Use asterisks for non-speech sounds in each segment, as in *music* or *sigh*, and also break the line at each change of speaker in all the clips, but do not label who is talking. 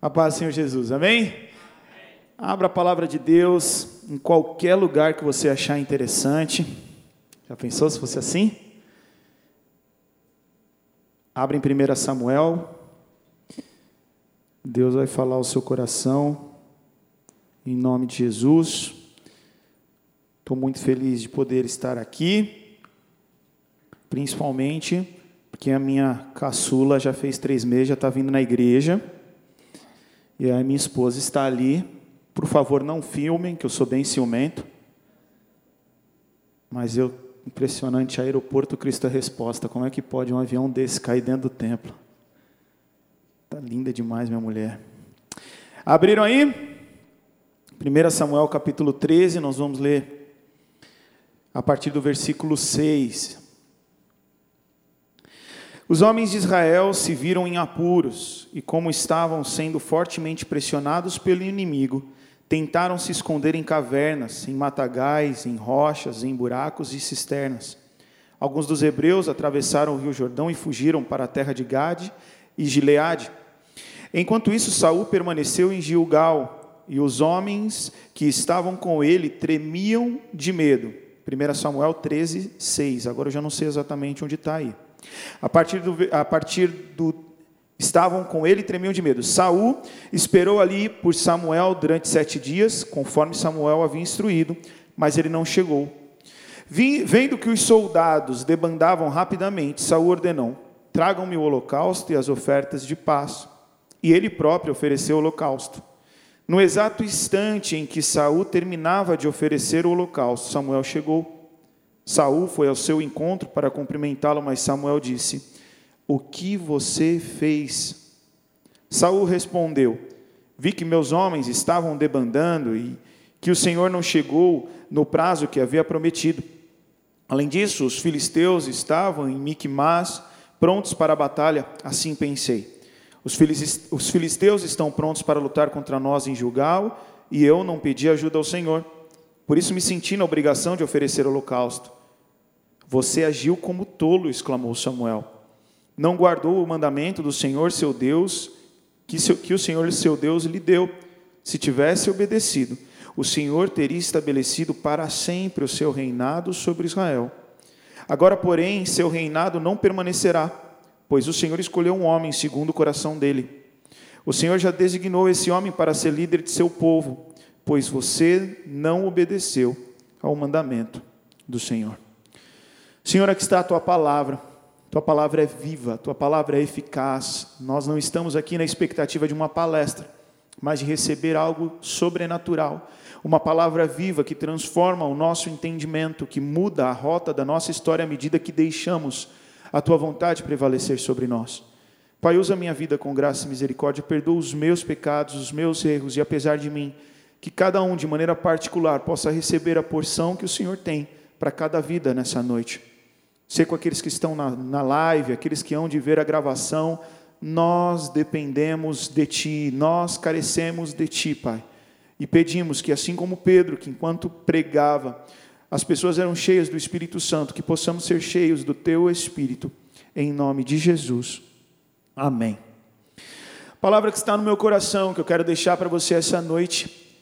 A paz do Senhor Jesus, amém? Abra a palavra de Deus em qualquer lugar que você achar interessante. Já pensou se fosse assim? Abra em 1 Samuel. Deus vai falar ao seu coração. Em nome de Jesus. Estou muito feliz de poder estar aqui. Principalmente porque a minha caçula já fez três meses, já está vindo na igreja. E a minha esposa está ali. Por favor, não filmem, que eu sou bem ciumento. Mas eu, impressionante, aeroporto Cristo é Resposta. Como é que pode um avião desse cair dentro do templo? Tá linda demais, minha mulher. Abriram aí? 1 Samuel capítulo 13, nós vamos ler a partir do versículo 6. Os homens de Israel se viram em apuros e, como estavam sendo fortemente pressionados pelo inimigo, tentaram se esconder em cavernas, em matagais, em rochas, em buracos e cisternas. Alguns dos hebreus atravessaram o rio Jordão e fugiram para a terra de Gade e Gileade. Enquanto isso, Saul permaneceu em Gilgal, e os homens que estavam com ele tremiam de medo. 1 Samuel 13, 6. Agora eu já não sei exatamente onde está aí. A partir do, a partir do estavam com ele e tremiam de medo. Saul esperou ali por Samuel durante sete dias, conforme Samuel havia instruído, mas ele não chegou. Vendo que os soldados debandavam rapidamente, Saul ordenou: tragam-me o holocausto e as ofertas de paz. E ele próprio ofereceu o holocausto. No exato instante em que Saul terminava de oferecer o holocausto, Samuel chegou. Saul foi ao seu encontro para cumprimentá-lo, mas Samuel disse: O que você fez? Saul respondeu: Vi que meus homens estavam debandando e que o Senhor não chegou no prazo que havia prometido. Além disso, os filisteus estavam em Micmas, prontos para a batalha, assim pensei. Os filisteus estão prontos para lutar contra nós em Gilgal, e eu não pedi ajuda ao Senhor. Por isso me senti na obrigação de oferecer holocausto. Você agiu como tolo, exclamou Samuel. Não guardou o mandamento do Senhor seu Deus, que, seu, que o Senhor seu Deus lhe deu. Se tivesse obedecido, o Senhor teria estabelecido para sempre o seu reinado sobre Israel. Agora, porém, seu reinado não permanecerá, pois o Senhor escolheu um homem segundo o coração dele. O Senhor já designou esse homem para ser líder de seu povo, pois você não obedeceu ao mandamento do Senhor. Senhor, aqui está a tua palavra. Tua palavra é viva, tua palavra é eficaz. Nós não estamos aqui na expectativa de uma palestra, mas de receber algo sobrenatural. Uma palavra viva que transforma o nosso entendimento, que muda a rota da nossa história à medida que deixamos a tua vontade prevalecer sobre nós. Pai, usa a minha vida com graça e misericórdia, perdoa os meus pecados, os meus erros, e apesar de mim, que cada um de maneira particular possa receber a porção que o Senhor tem para cada vida nessa noite. Sei com aqueles que estão na, na live, aqueles que hão de ver a gravação, nós dependemos de Ti, nós carecemos de Ti, Pai. E pedimos que, assim como Pedro, que enquanto pregava, as pessoas eram cheias do Espírito Santo, que possamos ser cheios do Teu Espírito, em nome de Jesus. Amém. A palavra que está no meu coração, que eu quero deixar para você essa noite,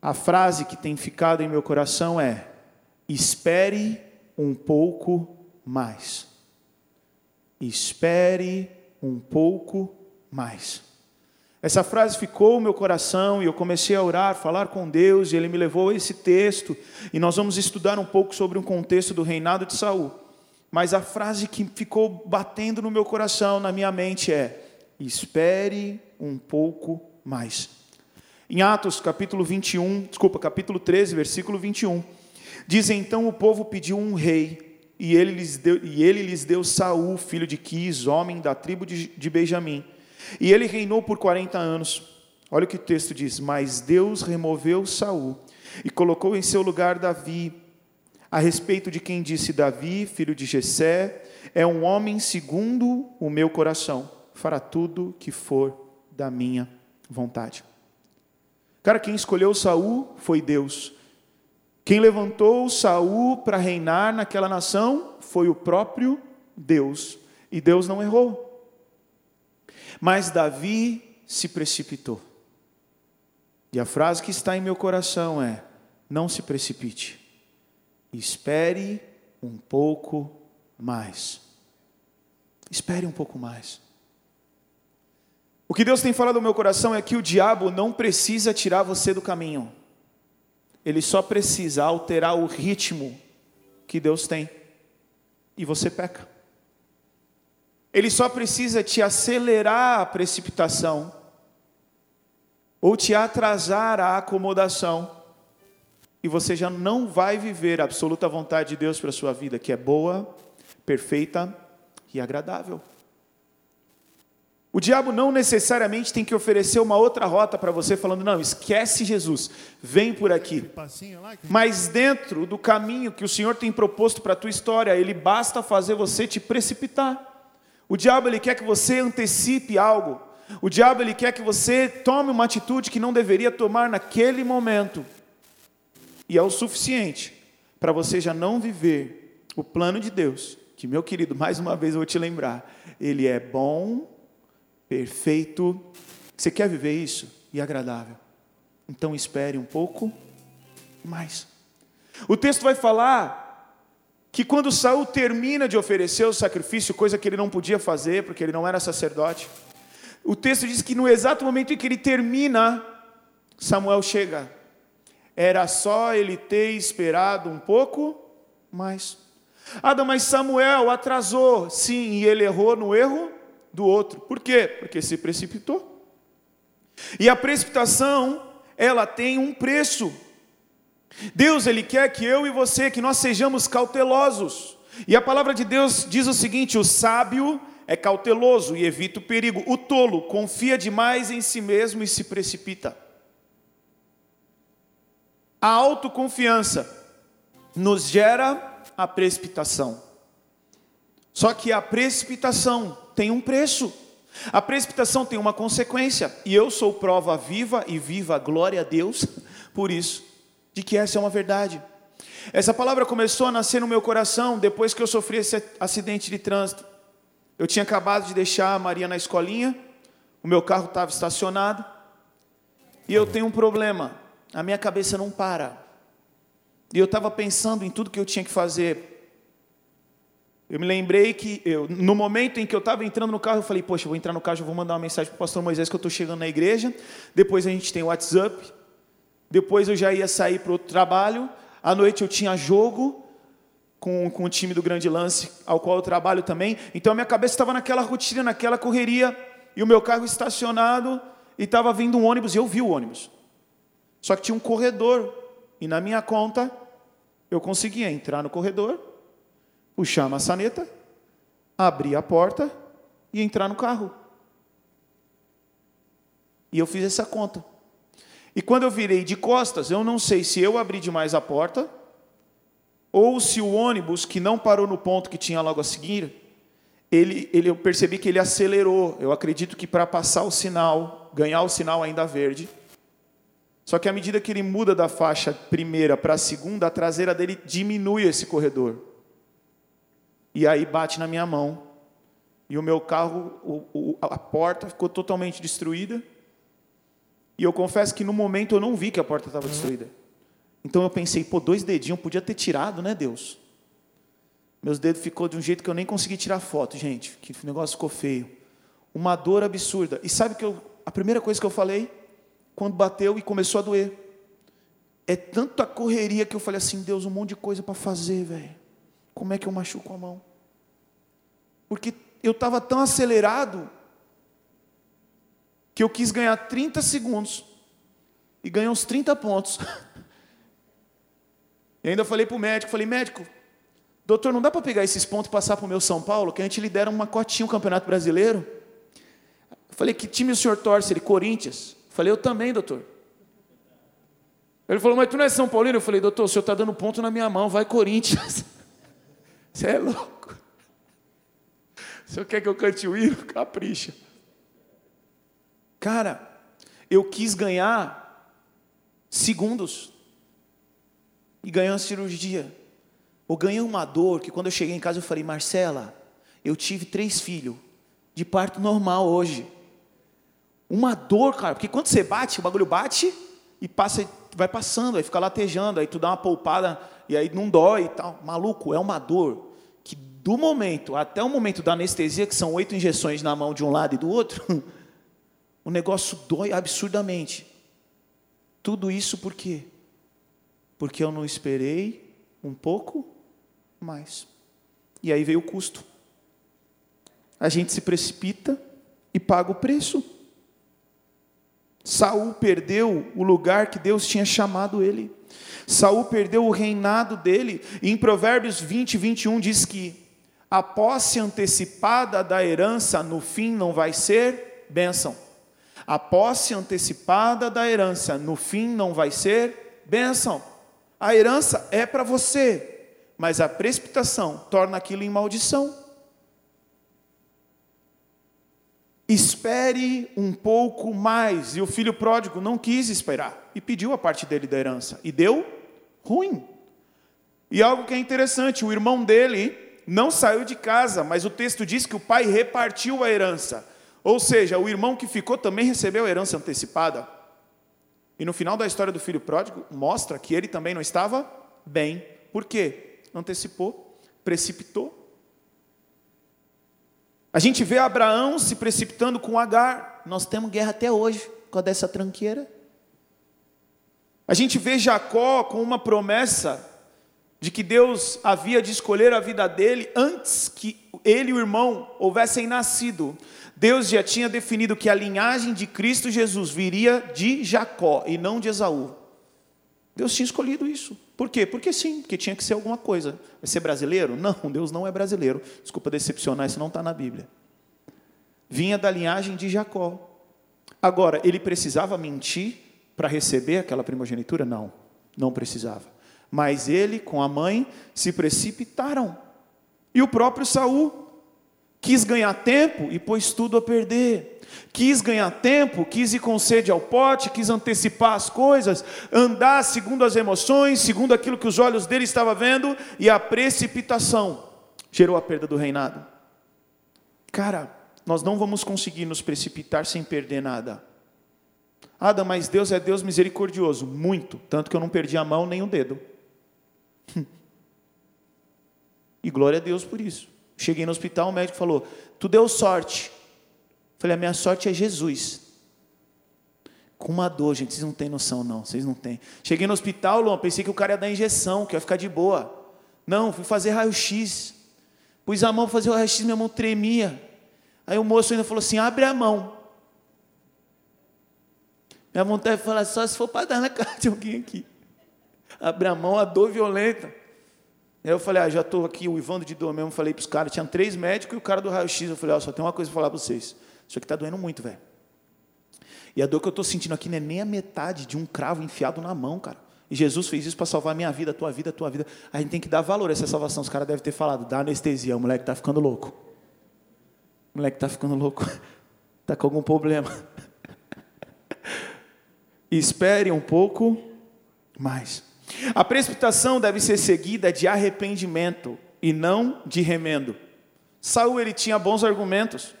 a frase que tem ficado em meu coração é: espere um pouco mais. Espere um pouco mais. Essa frase ficou no meu coração e eu comecei a orar, falar com Deus, e ele me levou a esse texto, e nós vamos estudar um pouco sobre um contexto do reinado de Saul. Mas a frase que ficou batendo no meu coração, na minha mente é: espere um pouco mais. Em Atos, capítulo 21, desculpa, capítulo 13, versículo 21, Diz então o povo pediu um rei, e ele lhes deu, e ele lhes deu Saul, filho de Quis, homem da tribo de, de Benjamim. E ele reinou por 40 anos. Olha o que o texto diz: Mas Deus removeu Saul e colocou em seu lugar Davi, a respeito de quem disse Davi, filho de Jessé, é um homem segundo o meu coração, fará tudo que for da minha vontade. Cara, quem escolheu Saul foi Deus. Quem levantou Saul para reinar naquela nação foi o próprio Deus, e Deus não errou. Mas Davi se precipitou. E a frase que está em meu coração é: não se precipite, espere um pouco mais. Espere um pouco mais. O que Deus tem falado no meu coração é que o diabo não precisa tirar você do caminho, ele só precisa alterar o ritmo que Deus tem, e você peca. Ele só precisa te acelerar a precipitação, ou te atrasar a acomodação, e você já não vai viver a absoluta vontade de Deus para a sua vida, que é boa, perfeita e agradável. O diabo não necessariamente tem que oferecer uma outra rota para você, falando: não, esquece Jesus, vem por aqui. Mas dentro do caminho que o Senhor tem proposto para a tua história, ele basta fazer você te precipitar. O diabo ele quer que você antecipe algo. O diabo ele quer que você tome uma atitude que não deveria tomar naquele momento. E é o suficiente para você já não viver o plano de Deus, que meu querido, mais uma vez eu vou te lembrar, ele é bom, perfeito. Você quer viver isso? E agradável. Então espere um pouco mais. O texto vai falar que quando Saul termina de oferecer o sacrifício, coisa que ele não podia fazer, porque ele não era sacerdote, o texto diz que no exato momento em que ele termina, Samuel chega. Era só ele ter esperado um pouco mais. Ah, mas Samuel atrasou. Sim, e ele errou no erro do outro. Por quê? Porque se precipitou. E a precipitação, ela tem um preço. Deus, ele quer que eu e você, que nós sejamos cautelosos. E a palavra de Deus diz o seguinte: o sábio é cauteloso e evita o perigo. O tolo confia demais em si mesmo e se precipita. A autoconfiança nos gera a precipitação. Só que a precipitação tem um preço. A precipitação tem uma consequência, e eu sou prova viva e viva, glória a Deus, por isso, de que essa é uma verdade. Essa palavra começou a nascer no meu coração depois que eu sofri esse acidente de trânsito. Eu tinha acabado de deixar a Maria na escolinha, o meu carro estava estacionado, e eu tenho um problema, a minha cabeça não para. E eu estava pensando em tudo que eu tinha que fazer eu me lembrei que eu, no momento em que eu estava entrando no carro, eu falei, poxa, eu vou entrar no carro, eu vou mandar uma mensagem para o pastor Moisés que eu estou chegando na igreja. Depois a gente tem o WhatsApp. Depois eu já ia sair para outro trabalho. À noite eu tinha jogo com, com o time do Grande Lance, ao qual eu trabalho também. Então a minha cabeça estava naquela rotina, naquela correria. E o meu carro estacionado e estava vindo um ônibus e eu vi o ônibus. Só que tinha um corredor. E na minha conta, eu conseguia entrar no corredor puxar a maçaneta, abrir a porta e entrar no carro. E eu fiz essa conta. E quando eu virei de costas, eu não sei se eu abri demais a porta, ou se o ônibus, que não parou no ponto que tinha logo a seguir, ele, ele, eu percebi que ele acelerou. Eu acredito que para passar o sinal, ganhar o sinal ainda verde. Só que à medida que ele muda da faixa primeira para a segunda, a traseira dele diminui esse corredor. E aí bate na minha mão. E o meu carro, o, o, a porta ficou totalmente destruída. E eu confesso que no momento eu não vi que a porta estava destruída. Então eu pensei, pô, dois dedinhos, podia ter tirado, né, Deus? Meus dedos ficou de um jeito que eu nem consegui tirar foto, gente. Que o negócio ficou feio. Uma dor absurda. E sabe que eu, a primeira coisa que eu falei, quando bateu e começou a doer, é tanta correria que eu falei assim, Deus, um monte de coisa para fazer, velho como é que eu machuco a mão? Porque eu estava tão acelerado que eu quis ganhar 30 segundos e ganhei uns 30 pontos. *laughs* E ainda falei para o médico, falei, médico, doutor, não dá para pegar esses pontos e passar para o meu São Paulo, que a gente lidera uma cotinha o Campeonato Brasileiro? falei, que time o senhor torce? Ele, Corinthians. falei, eu também, doutor. Ele falou, mas tu não é São Paulino? Eu falei, doutor, o senhor está dando ponto na minha mão, vai Corinthians. *laughs* Você é louco. O senhor quer que eu cante o hino? *laughs* Capricha. Cara, eu quis ganhar segundos. E ganhei uma cirurgia. Ou ganhei uma dor que quando eu cheguei em casa eu falei, Marcela, eu tive três filhos, de parto normal hoje. Uma dor, cara, porque quando você bate, o bagulho bate e passa, vai passando, aí fica latejando, aí tu dá uma poupada e aí não dói e tal. Maluco, é uma dor do momento até o momento da anestesia, que são oito injeções na mão de um lado e do outro, *laughs* o negócio dói absurdamente. Tudo isso por quê? Porque eu não esperei um pouco mais. E aí veio o custo. A gente se precipita e paga o preço. Saul perdeu o lugar que Deus tinha chamado ele. Saul perdeu o reinado dele. E em Provérbios 20, 21 diz que a posse antecipada da herança no fim não vai ser bênção. A posse antecipada da herança no fim não vai ser bênção. A herança é para você, mas a precipitação torna aquilo em maldição. Espere um pouco mais. E o filho pródigo não quis esperar e pediu a parte dele da herança. E deu ruim. E algo que é interessante: o irmão dele não saiu de casa, mas o texto diz que o pai repartiu a herança. Ou seja, o irmão que ficou também recebeu a herança antecipada. E no final da história do filho pródigo, mostra que ele também não estava bem. Por quê? Antecipou, precipitou a gente vê Abraão se precipitando com Agar. Nós temos guerra até hoje com causa dessa tranqueira. A gente vê Jacó com uma promessa de que Deus havia de escolher a vida dele antes que ele e o irmão houvessem nascido. Deus já tinha definido que a linhagem de Cristo Jesus viria de Jacó e não de Esaú. Deus tinha escolhido isso. Por quê? Porque sim, porque tinha que ser alguma coisa. Vai ser brasileiro? *laughs* Não, Deus não é brasileiro. Desculpa decepcionar, isso não está na Bíblia. Vinha da linhagem de Jacó. Agora, ele precisava mentir para receber aquela primogenitura? Não, não precisava. Mas ele com a mãe se precipitaram. E o próprio Saul quis ganhar tempo e pôs tudo a perder. Quis ganhar tempo, quis ir com sede ao pote, quis antecipar as coisas, andar segundo as emoções, segundo aquilo que os olhos dele estavam vendo, e a precipitação gerou a perda do reinado. Cara, nós não vamos conseguir nos precipitar sem perder nada. Ada, mas Deus é Deus misericordioso, muito, tanto que eu não perdi a mão nem o dedo. E glória a Deus por isso. Cheguei no hospital, o médico falou: Tu deu sorte, Falei, a minha sorte é Jesus. Com uma dor, gente, vocês não têm noção, não. Vocês não têm. Cheguei no hospital, Luan, pensei que o cara ia dar injeção, que ia ficar de boa. Não, fui fazer raio-x. Pus a mão para fazer o raio-x, minha mão tremia. Aí o moço ainda falou assim: abre a mão. Minha vontade de falar só se for para dar na cara de alguém aqui. Abre a mão, a dor violenta. Aí eu falei, ah, já estou aqui uivando de dor mesmo. Falei para os caras, tinha três médicos e o cara do raio-x. Eu falei, ó, só tem uma coisa para falar para vocês. Isso aqui está doendo muito, velho. E a dor que eu estou sentindo aqui não é nem a metade de um cravo enfiado na mão, cara. E Jesus fez isso para salvar a minha vida, a tua vida, a tua vida. A gente tem que dar valor a essa salvação. Os caras devem ter falado, dá anestesia, o moleque está ficando louco. O moleque está ficando louco. Está *laughs* com algum problema. *laughs* espere um pouco mais. A precipitação deve ser seguida de arrependimento e não de remendo. Saul ele tinha bons argumentos.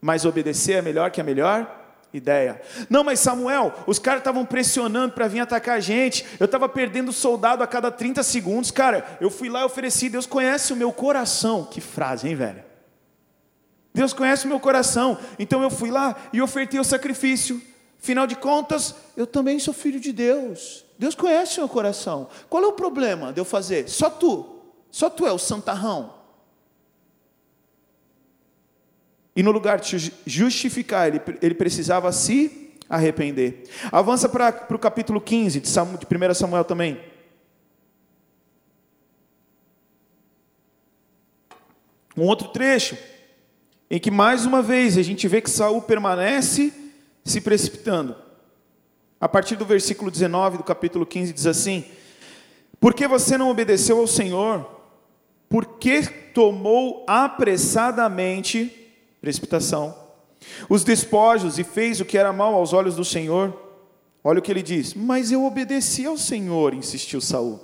Mas obedecer é melhor que a melhor ideia. Não, mas Samuel, os caras estavam pressionando para vir atacar a gente. Eu estava perdendo soldado a cada 30 segundos. Cara, eu fui lá e ofereci. Deus conhece o meu coração. Que frase, hein, velho? Deus conhece o meu coração. Então eu fui lá e ofertei o sacrifício. Final de contas, eu também sou filho de Deus. Deus conhece o meu coração. Qual é o problema de eu fazer? Só tu. Só tu é o santarrão. E no lugar de justificar, ele, ele precisava se arrepender. Avança para o capítulo 15 de, Samuel, de 1 Samuel também. Um outro trecho, em que mais uma vez a gente vê que Saul permanece se precipitando. A partir do versículo 19 do capítulo 15 diz assim: Por que você não obedeceu ao Senhor? Por que tomou apressadamente precipitação, os despojos e fez o que era mal aos olhos do Senhor. Olha o que ele diz: Mas eu obedeci ao Senhor, insistiu Saul.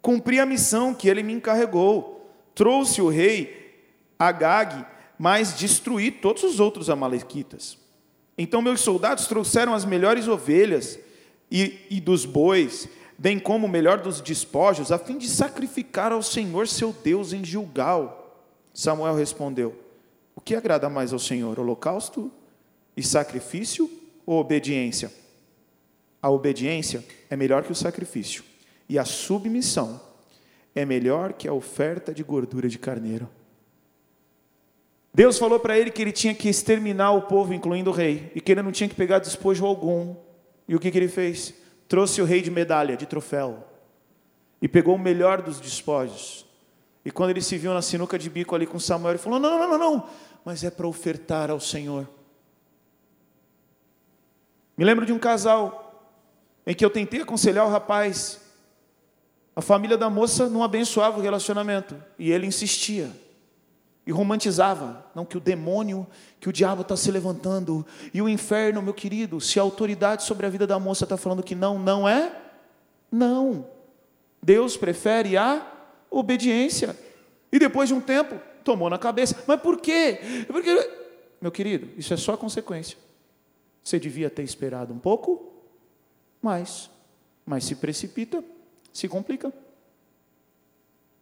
Cumpri a missão que ele me encarregou. Trouxe o rei Agag, mas destruí todos os outros amalequitas. Então meus soldados trouxeram as melhores ovelhas e, e dos bois, bem como o melhor dos despojos, a fim de sacrificar ao Senhor seu Deus em Gilgal. Samuel respondeu: O que agrada mais ao Senhor, holocausto e sacrifício ou obediência? A obediência é melhor que o sacrifício, e a submissão é melhor que a oferta de gordura de carneiro. Deus falou para ele que ele tinha que exterminar o povo, incluindo o rei, e que ele não tinha que pegar despojo algum. E o que, que ele fez? Trouxe o rei de medalha, de troféu, e pegou o melhor dos despojos. E quando ele se viu na sinuca de bico ali com Samuel, ele falou: Não, não, não, não, mas é para ofertar ao Senhor. Me lembro de um casal em que eu tentei aconselhar o rapaz. A família da moça não abençoava o relacionamento e ele insistia e romantizava, não que o demônio, que o diabo está se levantando e o inferno, meu querido, se a autoridade sobre a vida da moça está falando que não, não é, não. Deus prefere a obediência. E depois de um tempo, tomou na cabeça. Mas por quê? Porque, meu querido, isso é só consequência. Você devia ter esperado um pouco mais, mas se precipita, se complica.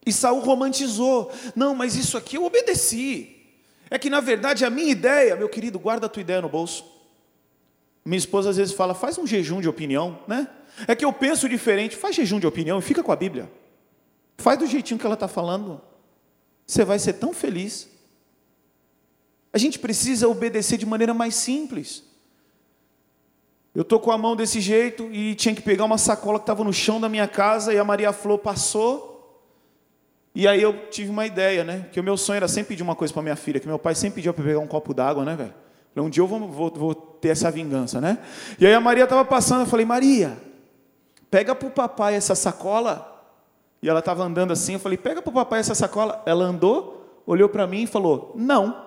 E Saul romantizou. Não, mas isso aqui eu obedeci. É que na verdade a minha ideia, meu querido, guarda a tua ideia no bolso. Minha esposa às vezes fala, faz um jejum de opinião, né? É que eu penso diferente, faz jejum de opinião e fica com a Bíblia. Faz do jeitinho que ela está falando. Você vai ser tão feliz. A gente precisa obedecer de maneira mais simples. Eu estou com a mão desse jeito e tinha que pegar uma sacola que estava no chão da minha casa e a Maria Flor passou e aí eu tive uma ideia, né? Que o meu sonho era sempre pedir uma coisa para minha filha, que meu pai sempre pediu para pegar um copo d'água, né, velho? Um dia eu vou, vou, vou, ter essa vingança, né? E aí a Maria estava passando, eu falei, Maria, pega para o papai essa sacola. E ela estava andando assim, eu falei, pega para o papai essa sacola. Ela andou, olhou para mim e falou, não.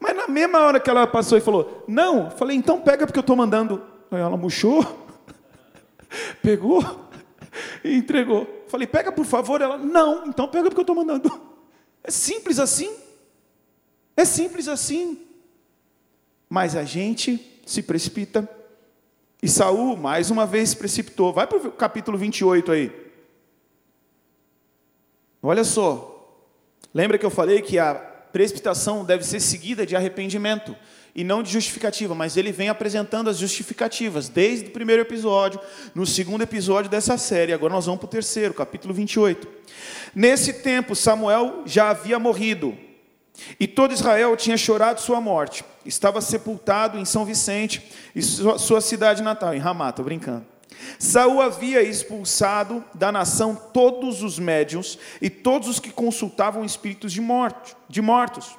Mas na mesma hora que ela passou e falou, não, eu falei, então pega porque eu estou mandando. Aí ela murchou, *laughs* pegou e entregou. Falei, pega por favor. Ela, não, então pega porque eu estou mandando. *laughs* É simples assim. É simples assim. Mas a gente se precipita. E Saul, mais uma vez, se precipitou. Vai para o capítulo 28 aí. Olha só. Lembra que eu falei que a precipitação deve ser seguida de arrependimento e não de justificativa, mas ele vem apresentando as justificativas desde o primeiro episódio, no segundo episódio dessa série. Agora nós vamos para o terceiro, capítulo 28. Nesse tempo, Samuel já havia morrido e todo Israel tinha chorado sua morte. Estava sepultado em São Vicente e sua cidade natal, em Ramá, estou brincando. Saul havia expulsado da nação todos os médiuns e todos os que consultavam espíritos de, morte, de mortos.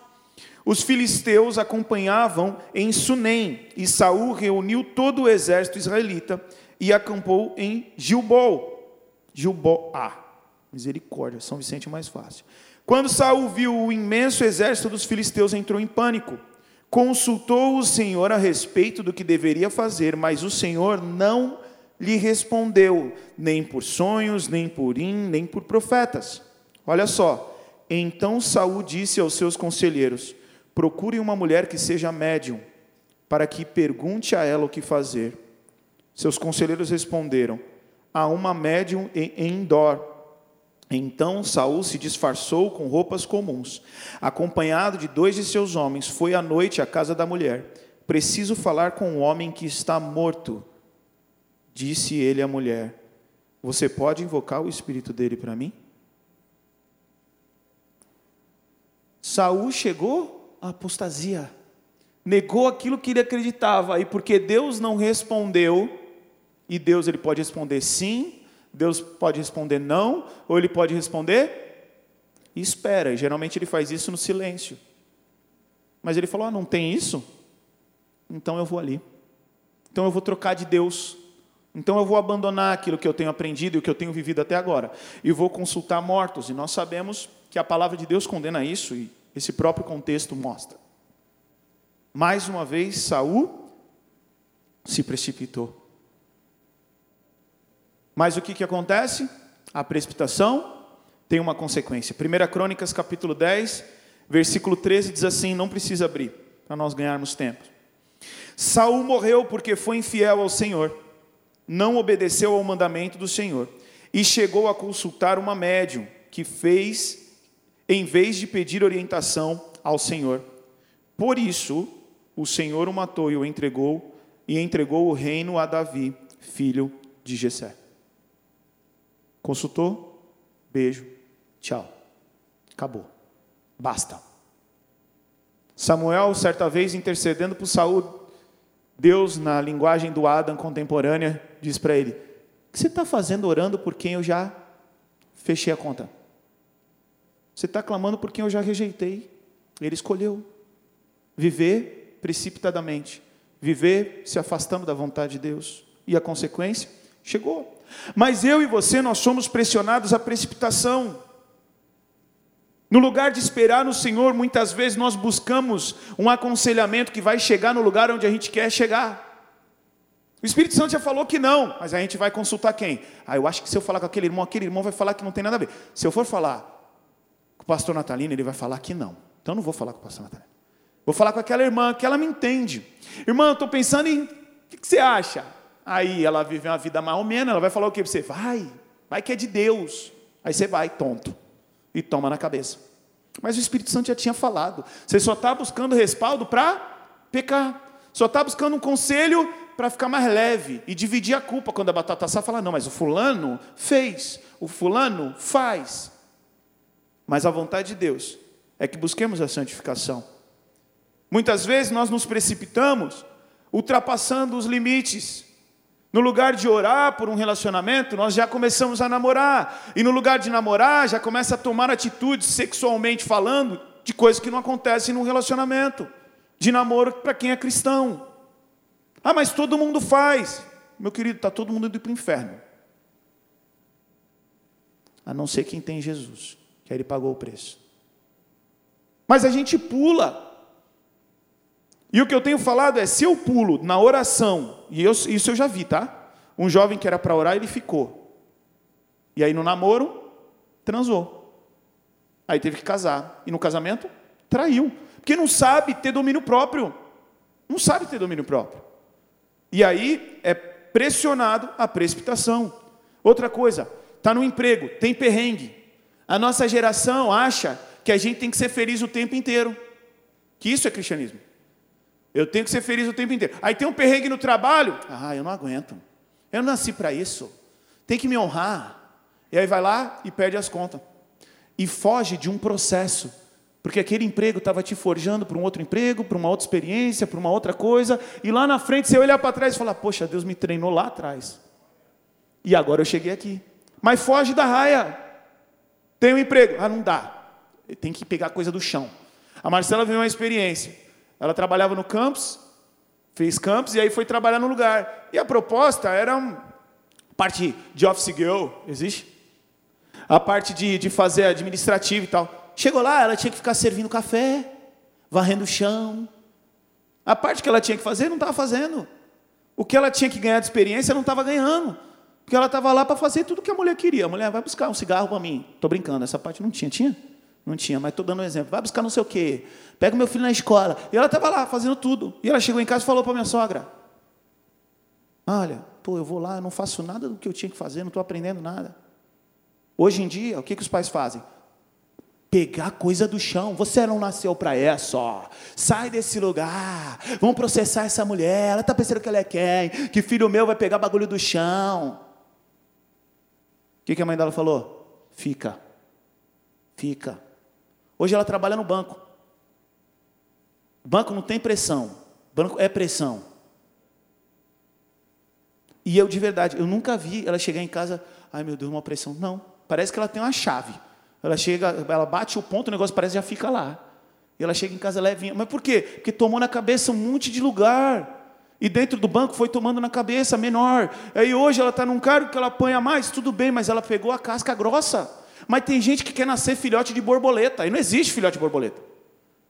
Os filisteus acompanhavam em Sunem, e Saul reuniu todo o exército israelita e acampou em Gilbol. Gilboa. Misericórdia, São Vicente é mais fácil. Quando Saul viu o imenso exército dos filisteus, entrou em pânico. Consultou o Senhor a respeito do que deveria fazer, mas o Senhor não lhe respondeu, nem por sonhos, nem por in, nem por profetas. Olha só. Então Saul disse aos seus conselheiros: Procure uma mulher que seja médium, para que pergunte a ela o que fazer. Seus conselheiros responderam: Há uma médium em Endor. Então Saul se disfarçou com roupas comuns. Acompanhado de dois de seus homens, foi à noite à casa da mulher. Preciso falar com um homem que está morto. Disse ele à mulher: Você pode invocar o espírito dele para mim? Saul chegou a apostasia. Negou aquilo que ele acreditava. E porque Deus não respondeu, e Deus ele pode responder sim, Deus pode responder não, ou ele pode responder e espera. E geralmente ele faz isso no silêncio. Mas ele falou: ah, não tem isso? Então eu vou ali. Então eu vou trocar de Deus. Então eu vou abandonar aquilo que eu tenho aprendido e o que eu tenho vivido até agora. E vou consultar mortos. E nós sabemos que a palavra de Deus condena isso. E esse próprio contexto mostra. Mais uma vez, Saul se precipitou. Mas o que, que acontece? A precipitação tem uma consequência. 1 Crônicas, capítulo 10, versículo 13, diz assim: não precisa abrir. para nós ganharmos tempo. Saul morreu porque foi infiel ao Senhor, não obedeceu ao mandamento do Senhor e chegou a consultar uma médium que fez em vez de pedir orientação ao Senhor. Por isso, o Senhor o matou e o entregou e entregou o reino a Davi, filho de Jessé. Consultou? Beijo. Tchau. Acabou. Basta. Samuel, certa vez intercedendo por Saul, Deus, na linguagem do Adam contemporânea, diz para ele: O que você está fazendo orando por quem eu já fechei a conta? Você está clamando por quem eu já rejeitei. Ele escolheu viver precipitadamente, viver se afastando da vontade de Deus. E a consequência chegou. Mas eu e você, nós somos pressionados à precipitação. No lugar de esperar no Senhor, muitas vezes nós buscamos um aconselhamento que vai chegar no lugar onde a gente quer chegar. O Espírito Santo já falou que não, mas a gente vai consultar quem? Ah, eu acho que se eu falar com aquele irmão, aquele irmão vai falar que não tem nada a ver. Se eu for falar pastor Natalino, ele vai falar que não. Então não vou falar com o pastor Natalino. Vou falar com aquela irmã, que ela me entende. Irmã, eu estou pensando em. O que, que você acha? Aí ela vive uma vida mais ou menos, ela vai falar o que para você? Vai, vai que é de Deus. Aí você vai, tonto e toma na cabeça. Mas o Espírito Santo já tinha falado. Você só está buscando respaldo para pecar. Só está buscando um conselho para ficar mais leve e dividir a culpa quando a batata assar fala, não, mas o fulano fez, o fulano faz. Mas a vontade de Deus é que busquemos a santificação. Muitas vezes nós nos precipitamos, ultrapassando os limites, no lugar de orar por um relacionamento, nós já começamos a namorar. E no lugar de namorar, já começa a tomar atitudes sexualmente falando de coisas que não acontecem num relacionamento. De namoro para quem é cristão. Ah, mas todo mundo faz. Meu querido, está todo mundo indo para o inferno. A não ser quem tem Jesus, que aí ele pagou o preço. Mas a gente pula. E o que eu tenho falado é: se eu pulo na oração e eu, isso eu já vi, tá? Um jovem que era para orar, ele ficou. E aí no namoro, transou. Aí teve que casar. E no casamento, traiu. Porque não sabe ter domínio próprio. Não sabe ter domínio próprio. E aí é pressionado a precipitação. Outra coisa, está no emprego, tem perrengue. A nossa geração acha que a gente tem que ser feliz o tempo inteiro. Que isso é cristianismo. Eu tenho que ser feliz o tempo inteiro. Aí tem um perrengue no trabalho. Ah, eu não aguento. Eu nasci para isso. Tem que me honrar. E aí vai lá e perde as contas. E foge de um processo. Porque aquele emprego estava te forjando para um outro emprego, para uma outra experiência, para uma outra coisa. E lá na frente você olhar para trás e falar: Poxa, Deus me treinou lá atrás. E agora eu cheguei aqui. Mas foge da raia. Tem um emprego. Ah, não dá. Tem que pegar coisa do chão. A Marcela viu uma experiência. Ela trabalhava no campus, fez campus e aí foi trabalhar no lugar. E a proposta era uma parte de office girl, existe? A parte de, de fazer administrativo e tal. Chegou lá, ela tinha que ficar servindo café, varrendo o chão. A parte que ela tinha que fazer, não estava fazendo. O que ela tinha que ganhar de experiência, não estava ganhando. Porque ela estava lá para fazer tudo que a mulher queria. A mulher vai buscar um cigarro para mim. Estou brincando, essa parte não tinha. Tinha? Não tinha, mas estou dando um exemplo. Vai buscar não sei o quê. Pega meu filho na escola. E ela estava lá fazendo tudo. E ela chegou em casa e falou para minha sogra: Olha, pô, eu vou lá, eu não faço nada do que eu tinha que fazer, não estou aprendendo nada. Hoje em dia, o que, que os pais fazem? Pegar coisa do chão. Você não nasceu para essa. Sai desse lugar. Vamos processar essa mulher. Ela está pensando que ela é quem? Que filho meu vai pegar bagulho do chão. Que, que a mãe dela falou? Fica. Fica. Hoje ela trabalha no banco. Banco não tem pressão. Banco é pressão. E eu, de verdade, eu nunca vi ela chegar em casa, ai meu Deus, uma pressão. Não, parece que ela tem uma chave. Ela chega, ela bate o ponto, o negócio parece que já fica lá. E ela chega em casa levinha. Mas por quê? Porque tomou na cabeça um monte de lugar. E dentro do banco foi tomando na cabeça menor. Aí hoje ela está num cargo que ela apanha mais, tudo bem, mas ela pegou a casca grossa. Mas tem gente que quer nascer filhote de borboleta, e não existe filhote de borboleta.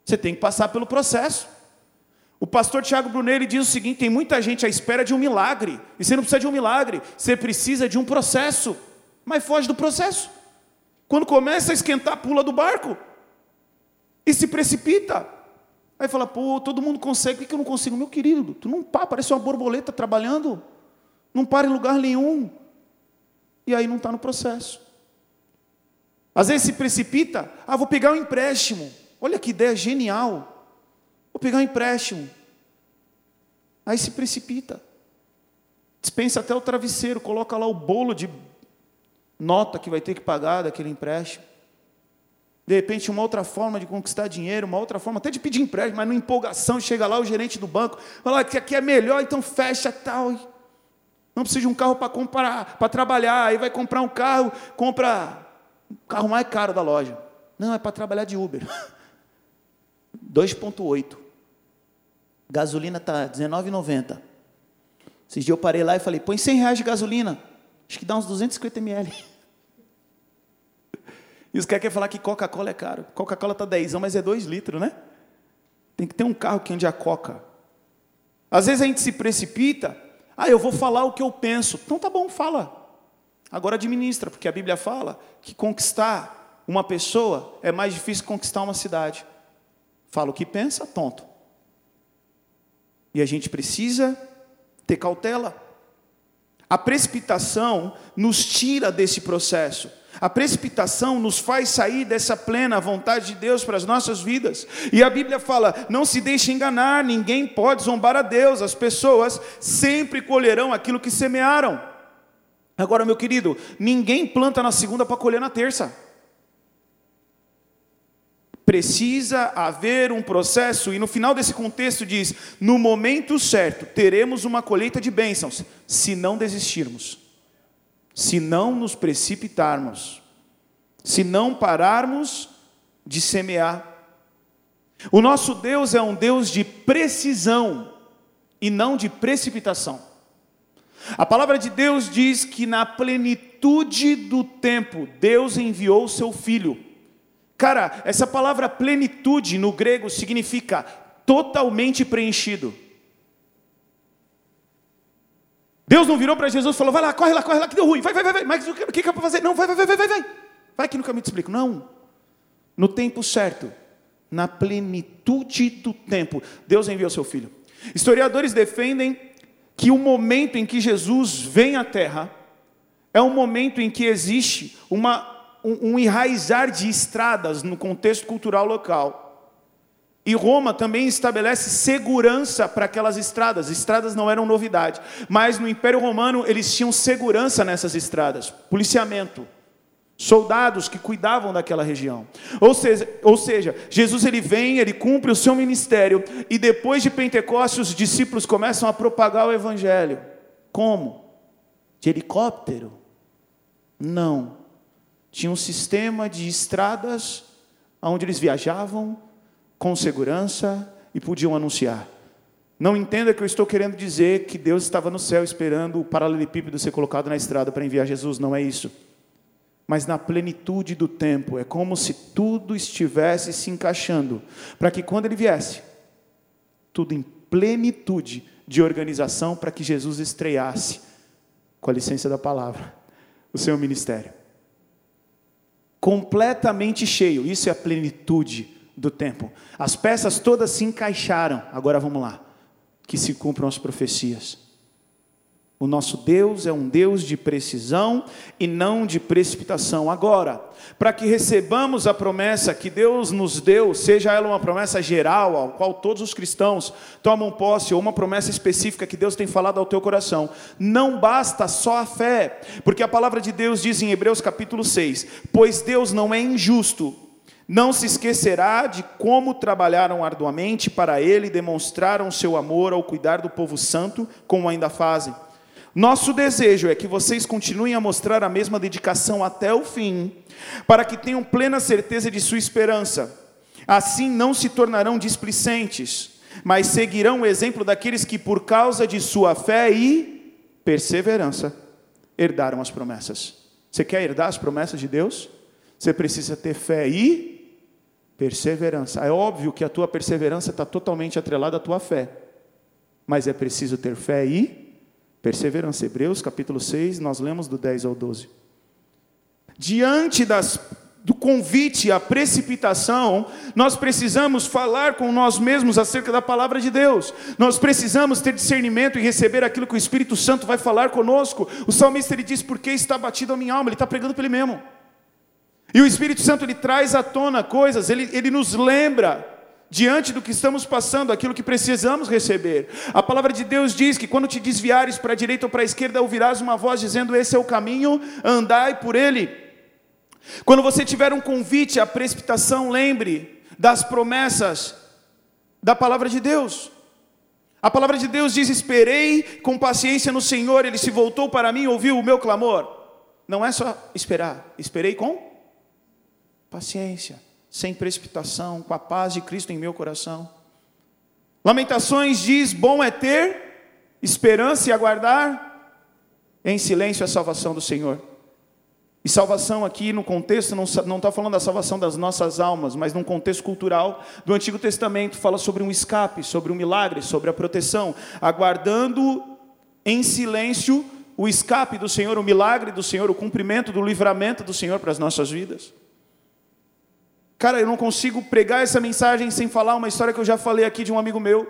Você tem que passar pelo processo. O pastor Tiago Brunelli diz o seguinte: tem muita gente à espera de um milagre, e você não precisa de um milagre, você precisa de um processo, mas foge do processo. Quando começa a esquentar, pula do barco e se precipita. Aí fala, pô, todo mundo consegue, por que eu não consigo? Meu querido, tu não para, parece uma borboleta trabalhando, não para em lugar nenhum. E aí não está no processo. Às vezes se precipita, ah, vou pegar um empréstimo. Olha que ideia genial. Vou pegar um empréstimo. Aí se precipita. Dispensa até o travesseiro, coloca lá o bolo de nota que vai ter que pagar daquele empréstimo. De repente, uma outra forma de conquistar dinheiro, uma outra forma até de pedir empréstimo, mas na empolgação, chega lá o gerente do banco, fala que aqui é melhor, então fecha tal. Não precisa de um carro para comprar, para trabalhar, aí vai comprar um carro, compra o carro mais caro da loja. Não, é para trabalhar de Uber. *laughs* 2,8. Gasolina está R$19,90. Esses dias eu parei lá e falei, põe 100 reais de gasolina. Acho que dá uns 250 ml. E os caras querem falar que Coca-Cola é caro. Coca-Cola está 10, mas é 2 litros, né? Tem que ter um carro que ande a Coca. Às vezes a gente se precipita. Ah, eu vou falar o que eu penso. Então tá bom, fala. Agora administra, porque a Bíblia fala que conquistar uma pessoa é mais difícil que conquistar uma cidade. Fala o que pensa, tonto. E a gente precisa ter cautela. A precipitação nos tira desse processo. A precipitação nos faz sair dessa plena vontade de Deus para as nossas vidas. E a Bíblia fala: não se deixe enganar, ninguém pode zombar a Deus, as pessoas sempre colherão aquilo que semearam. Agora, meu querido, ninguém planta na segunda para colher na terça. Precisa haver um processo, e no final desse contexto diz: no momento certo teremos uma colheita de bênçãos, se não desistirmos se não nos precipitarmos, se não pararmos de semear. O nosso Deus é um Deus de precisão e não de precipitação. A palavra de Deus diz que na plenitude do tempo, Deus enviou o seu filho. Cara, essa palavra plenitude no grego significa totalmente preenchido. Deus não virou para Jesus e falou: vai lá, corre lá, corre lá, que deu ruim, vai, vai, vai, vai. Mas o que, que é para fazer? Não, vai, vai, vai, vai, vai, vai. Que no caminho te explico. Não. No tempo certo, na plenitude do tempo, Deus enviou seu filho. Historiadores defendem que o momento em que Jesus vem à terra é um momento em que existe uma, um, um enraizar de estradas no contexto cultural local e Roma também estabelece segurança para aquelas estradas. Estradas não eram novidade, mas no Império Romano eles tinham segurança nessas estradas, policiamento, soldados que cuidavam daquela região. Ou seja, ou seja, Jesus ele vem, ele cumpre o seu ministério e depois de Pentecostes os discípulos começam a propagar o evangelho. Como? De helicóptero? Não. Tinha um sistema de estradas onde eles viajavam com segurança e podiam anunciar. Não entenda que eu estou querendo dizer que Deus estava no céu esperando o paralelepípedo ser colocado na estrada para enviar Jesus, não é isso. Mas na plenitude do tempo, é como se tudo estivesse se encaixando, para que quando ele viesse, tudo em plenitude de organização, para que Jesus estreasse, com a licença da palavra, o seu ministério. Completamente cheio, isso é a plenitude do tempo. As peças todas se encaixaram. Agora vamos lá. Que se cumpram as profecias. O nosso Deus é um Deus de precisão e não de precipitação. Agora, para que recebamos a promessa que Deus nos deu, seja ela uma promessa geral, ao qual todos os cristãos tomam posse, ou uma promessa específica que Deus tem falado ao teu coração, não basta só a fé, porque a palavra de Deus diz em Hebreus capítulo 6: Pois Deus não é injusto não se esquecerá de como trabalharam arduamente para ele e demonstraram seu amor ao cuidar do povo santo, como ainda fazem. Nosso desejo é que vocês continuem a mostrar a mesma dedicação até o fim, para que tenham plena certeza de sua esperança. Assim não se tornarão displicentes, mas seguirão o exemplo daqueles que, por causa de sua fé e perseverança, herdaram as promessas. Você quer herdar as promessas de Deus? Você precisa ter fé e Perseverança. É óbvio que a tua perseverança está totalmente atrelada à tua fé. Mas é preciso ter fé e perseverança. Hebreus capítulo 6, nós lemos do 10 ao 12. Diante das do convite à precipitação, nós precisamos falar com nós mesmos acerca da palavra de Deus. Nós precisamos ter discernimento e receber aquilo que o Espírito Santo vai falar conosco. O salmista ele diz: "Por que está batido a minha alma?" Ele está pregando para ele mesmo. E o Espírito Santo ele traz à tona coisas, ele, ele nos lembra diante do que estamos passando, aquilo que precisamos receber. A palavra de Deus diz que quando te desviares para a direita ou para a esquerda, ouvirás uma voz dizendo: Esse é o caminho, andai por ele. Quando você tiver um convite à precipitação, lembre das promessas da palavra de Deus. A palavra de Deus diz: Esperei com paciência no Senhor, ele se voltou para mim, ouviu o meu clamor. Não é só esperar, esperei com paciência sem precipitação, com a paz de Cristo em meu coração. Lamentações diz: bom é ter esperança e aguardar em silêncio a salvação do Senhor. E salvação aqui no contexto, não está falando da salvação das nossas almas, mas num contexto cultural do Antigo Testamento, fala sobre um escape, sobre um milagre, sobre a proteção, aguardando em silêncio o escape do Senhor, o milagre do Senhor, o cumprimento do livramento do Senhor para as nossas vidas. Cara, eu não consigo pregar essa mensagem sem falar uma história que eu já falei aqui de um amigo meu,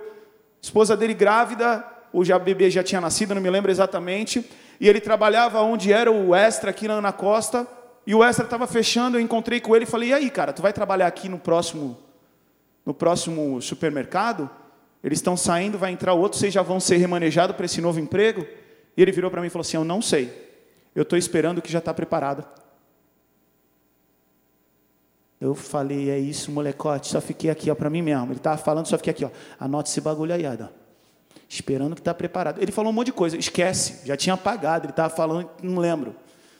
esposa dele grávida, ou já bebê já tinha nascido, não me lembro exatamente, e ele trabalhava onde era o Extra aqui na Ana Costa, e o Extra estava fechando, eu encontrei com ele e falei: "E aí, cara, tu vai trabalhar aqui no próximo no próximo supermercado? Eles estão saindo, vai entrar outro, vocês já vão ser remanejados para esse novo emprego?" E ele virou para mim e falou assim: "Eu não sei. Eu estou esperando que já está preparado." Eu falei, é isso, molecote, só fiquei aqui, ó, para mim mesmo. Ele estava falando, só fiquei aqui, ó. Anote esse bagulho aí, ó. Esperando que está preparado. Ele falou um monte de coisa, esquece, já tinha apagado, ele estava falando, não lembro.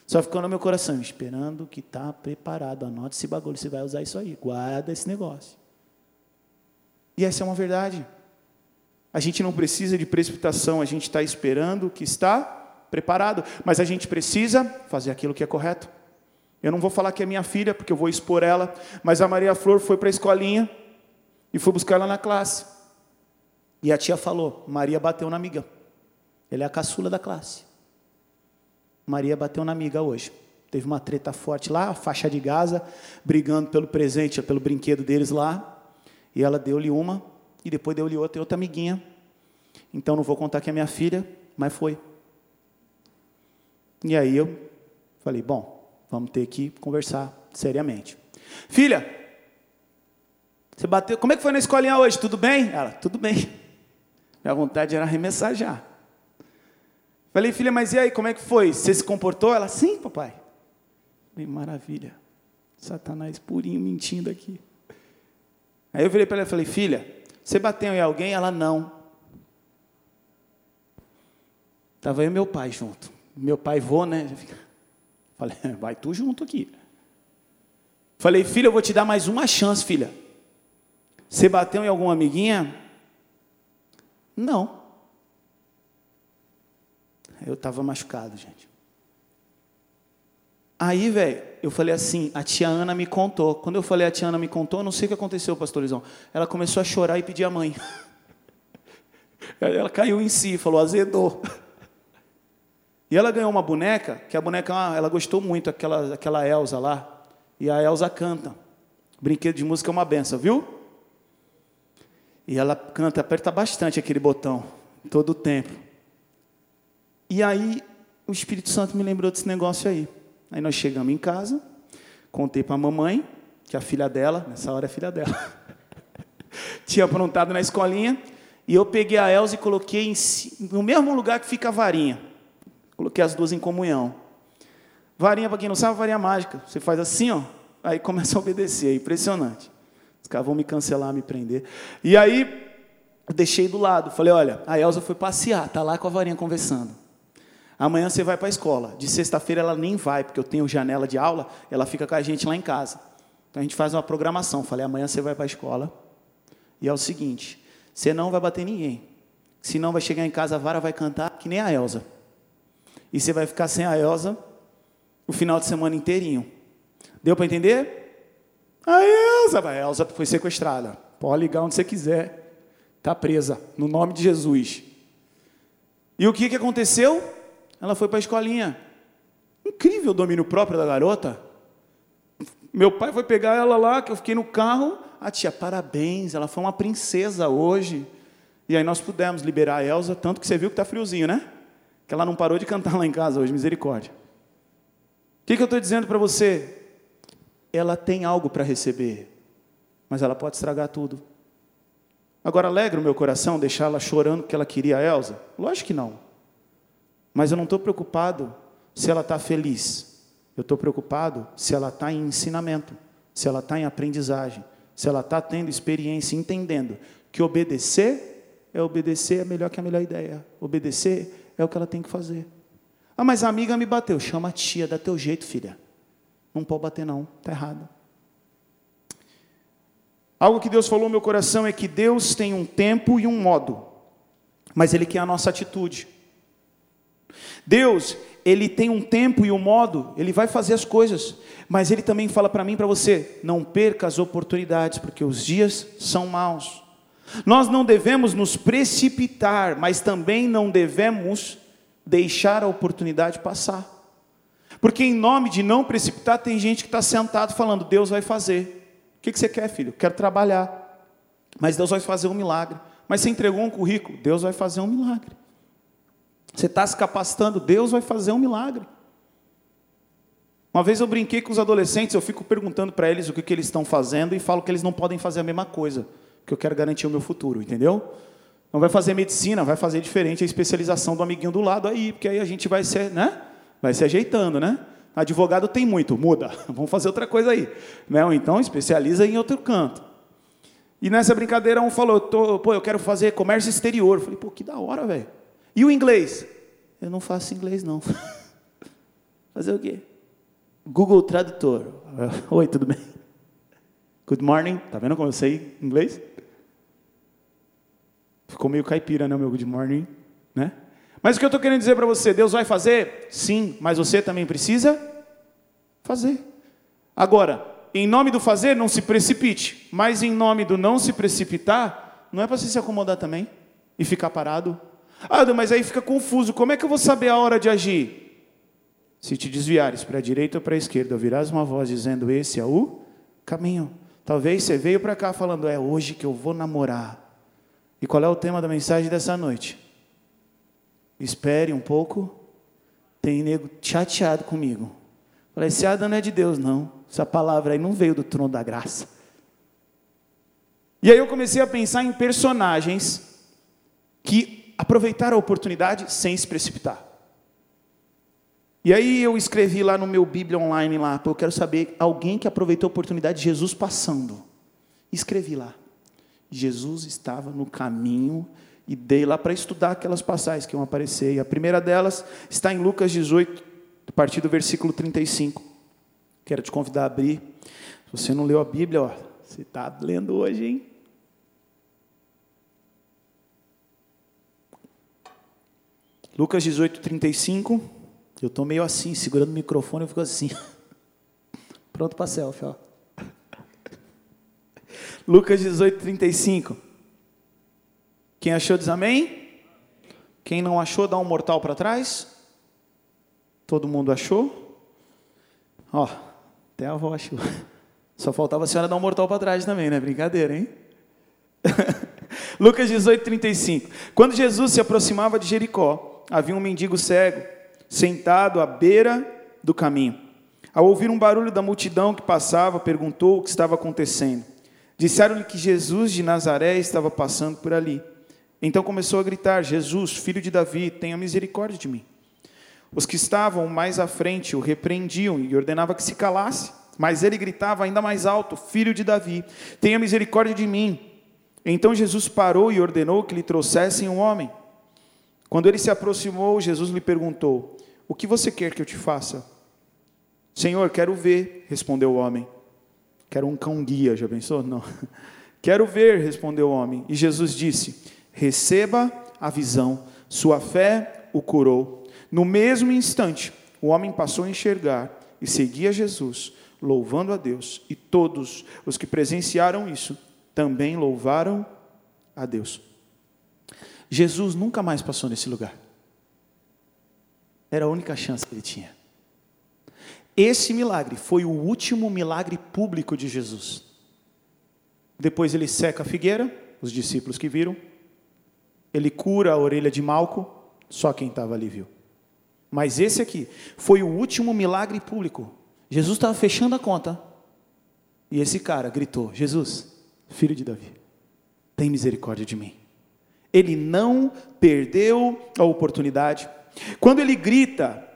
Só ficou no meu coração, esperando que está preparado. Anote esse bagulho, você vai usar isso aí, guarda esse negócio. E essa é uma verdade. A gente não precisa de precipitação, a gente está esperando que está preparado, mas a gente precisa fazer aquilo que é correto. Eu não vou falar que é minha filha, porque eu vou expor ela, mas a Maria Flor foi para a escolinha e foi buscar ela na classe. E a tia falou: Maria bateu na amiga. Ela é a caçula da classe. Maria bateu na amiga hoje. Teve uma treta forte lá, a faixa de Gaza, brigando pelo presente, pelo brinquedo deles lá. E ela deu-lhe uma, e depois deu-lhe outra, e outra amiguinha. Então não vou contar que é minha filha, mas foi. E aí eu falei: bom, Vamos ter que conversar seriamente. Filha, você bateu. Como é que foi na escolinha hoje? Tudo bem? Ela, tudo bem. *laughs* Minha vontade era arremessar já. Falei, filha, mas e aí, como é que foi? Você se comportou? Ela, sim, papai. Falei, maravilha. Satanás purinho mentindo aqui. Aí eu virei para ela e falei, filha, você bateu em alguém? Ela, não. Estava eu e meu pai junto. Meu pai vô, né? Falei, *laughs* vai tu junto aqui. Falei, filha, eu vou te dar mais uma chance, filha. Você bateu em alguma amiguinha? Não. Eu estava machucado, gente. Aí, velho, eu falei assim, a tia Ana me contou. Quando eu falei a tia Ana me contou, não sei o que aconteceu, pastorizão. Ela começou a chorar e pedir a mãe. *laughs* Ela caiu em si, falou, azedou. *laughs* E ela ganhou uma boneca, que a boneca, ah, ela gostou muito, aquela, aquela Elsa lá. E a Elsa canta. Brinquedo de música é uma benção, viu? E ela canta, aperta bastante aquele botão, todo o tempo. E aí, o Espírito Santo me lembrou desse negócio aí. Aí nós chegamos em casa, contei para a mamãe, que a filha dela, nessa hora é filha dela, *laughs* tinha aprontado na escolinha, e eu peguei a Elsa e coloquei no mesmo lugar que fica a varinha. Coloquei as duas em comunhão. Varinha, para quem não sabe, varinha mágica. Você faz assim, ó, aí *laughs* começa a obedecer. É impressionante. Os caras vão me cancelar, me prender. E aí, deixei do lado. Falei, olha, a Elza foi passear, tá lá com a varinha conversando. Amanhã você vai para a escola. De sexta-feira ela nem vai, porque eu tenho janela de aula, ela fica com a gente lá em casa. Então a gente faz uma programação. Falei, amanhã você vai para a escola. E é o seguinte: você não vai bater ninguém. Senão vai chegar em casa, a vara vai cantar que nem a Elza. E você vai ficar sem a Elsa o final de semana inteirinho. Deu para entender? A Elsa, a Elsa foi sequestrada. Pode ligar onde você quiser. Está presa, no nome de Jesus. E o que, que aconteceu? Ela foi para a escolinha. Incrível o domínio próprio da garota. Meu pai foi pegar ela lá, que eu fiquei no carro. A tia, parabéns, ela foi uma princesa hoje. E aí nós pudemos liberar a Elsa, tanto que você viu que está friozinho, né? Que ela não parou de cantar lá em casa hoje, misericórdia. O que, que eu estou dizendo para você? Ela tem algo para receber, mas ela pode estragar tudo. Agora, alegra o meu coração deixá-la chorando porque ela queria a Elsa? Lógico que não. Mas eu não estou preocupado se ela está feliz. Eu estou preocupado se ela está em ensinamento, se ela está em aprendizagem, se ela está tendo experiência, entendendo que obedecer é obedecer é melhor que a melhor ideia. Obedecer é o que ela tem que fazer. Ah, mas a amiga me bateu. Chama a tia, dá teu jeito, filha. Não pode bater, não, está errado. Algo que Deus falou no meu coração é que Deus tem um tempo e um modo, mas Ele quer a nossa atitude. Deus, Ele tem um tempo e um modo, Ele vai fazer as coisas, mas Ele também fala para mim para você: não perca as oportunidades, porque os dias são maus. Nós não devemos nos precipitar, mas também não devemos deixar a oportunidade passar. Porque, em nome de não precipitar, tem gente que está sentado falando: Deus vai fazer. O que, você quer, filho? Quero trabalhar. Mas Deus vai fazer um milagre. Mas você entregou um currículo? Deus vai fazer um milagre. Você está se capacitando? Deus vai fazer um milagre. Uma vez eu brinquei com os adolescentes, eu fico perguntando para eles o que, que eles estão fazendo e falo que eles não podem fazer a mesma coisa, porque eu quero garantir o meu futuro, entendeu? Não vai fazer medicina, vai fazer diferente a especialização do amiguinho do lado aí, porque aí a gente vai ser, né? Vai se ajeitando, né? Advogado tem muito, muda, *laughs* vamos fazer outra coisa aí. Né? Ou então especializa em outro canto. E nessa brincadeira um falou, pô, eu quero fazer comércio exterior. Eu falei, pô, que da hora, velho. E o inglês? Eu não faço inglês, não. *laughs* fazer o quê? Google Tradutor. *laughs* Oi, tudo bem? Good morning. Tá vendo como eu sei inglês? Ficou meio caipira, né, meu good morning, né? Mas o que eu estou querendo dizer para você, Deus vai fazer? Sim, mas você também precisa fazer. Agora, em nome do fazer, não se precipite, mas em nome do não se precipitar, não é para você se acomodar também e ficar parado. Ah, mas aí fica confuso, como é que eu vou saber a hora de agir? Se te desviares para a direita ou para a esquerda, ouvirás uma voz dizendo: Esse é o caminho. Talvez você veio para cá falando: É hoje que eu vou namorar. E qual é o tema da mensagem dessa noite? espere um pouco. Tem nego chateado comigo. Falei, esse Adam não é de Deus, não. Essa palavra aí não veio do trono da graça. E aí eu comecei a pensar em personagens que aproveitaram a oportunidade sem se precipitar. E aí eu escrevi lá no meu Bíblia online lá, eu quero saber alguém que aproveitou a oportunidade de Jesus passando. Escrevi lá. Jesus estava no caminho e dei lá para estudar aquelas passagens que iam aparecer. E a primeira delas está em Lucas 18, a partir do versículo 35. Quero te convidar a abrir. Se você não leu a Bíblia, ó, você está lendo hoje, hein? Lucas 18, 35. Eu estou meio assim, segurando o microfone, eu fico assim. *laughs* Pronto para selfie, ó. Lucas 18, 35. Quem achou diz amém? Quem não achou, dá um mortal para trás. Todo mundo achou? Ó, até a avó achou. *laughs* Só faltava a senhora dar um mortal para trás também, né? Brincadeira, hein? *laughs* Lucas 18, 35. Quando Jesus se aproximava de Jericó, havia um mendigo cego, sentado à beira do caminho. Ao ouvir um barulho da multidão que passava, perguntou o que estava acontecendo. Disseram-lhe que Jesus de Nazaré estava passando por ali. Então começou a gritar: Jesus, filho de Davi, tenha misericórdia de mim. Os que estavam mais à frente o repreendiam e ordenava que se calasse, mas ele gritava ainda mais alto: Filho de Davi, tenha misericórdia de mim. Então Jesus parou e ordenou que lhe trouxessem um homem. Quando ele se aproximou, Jesus lhe perguntou: O que você quer que eu te faça? Senhor, quero ver, respondeu o homem. Quero um cão guia, já pensou? Não. *laughs* Quero ver, respondeu o homem. E Jesus disse: receba a visão, sua fé o curou. No mesmo instante, o homem passou a enxergar e seguia Jesus, louvando a Deus. E todos os que presenciaram isso também louvaram a Deus. Jesus nunca mais passou nesse lugar. Era a única chance que ele tinha. Esse milagre foi o último milagre público de Jesus. Depois ele seca a figueira, os discípulos que viram. Ele cura a orelha de Malco, só quem estava ali viu. Mas esse aqui foi o último milagre público. Jesus estava fechando a conta. E esse cara gritou: Jesus, filho de Davi, tem misericórdia de mim. Ele não perdeu a oportunidade. Quando ele grita,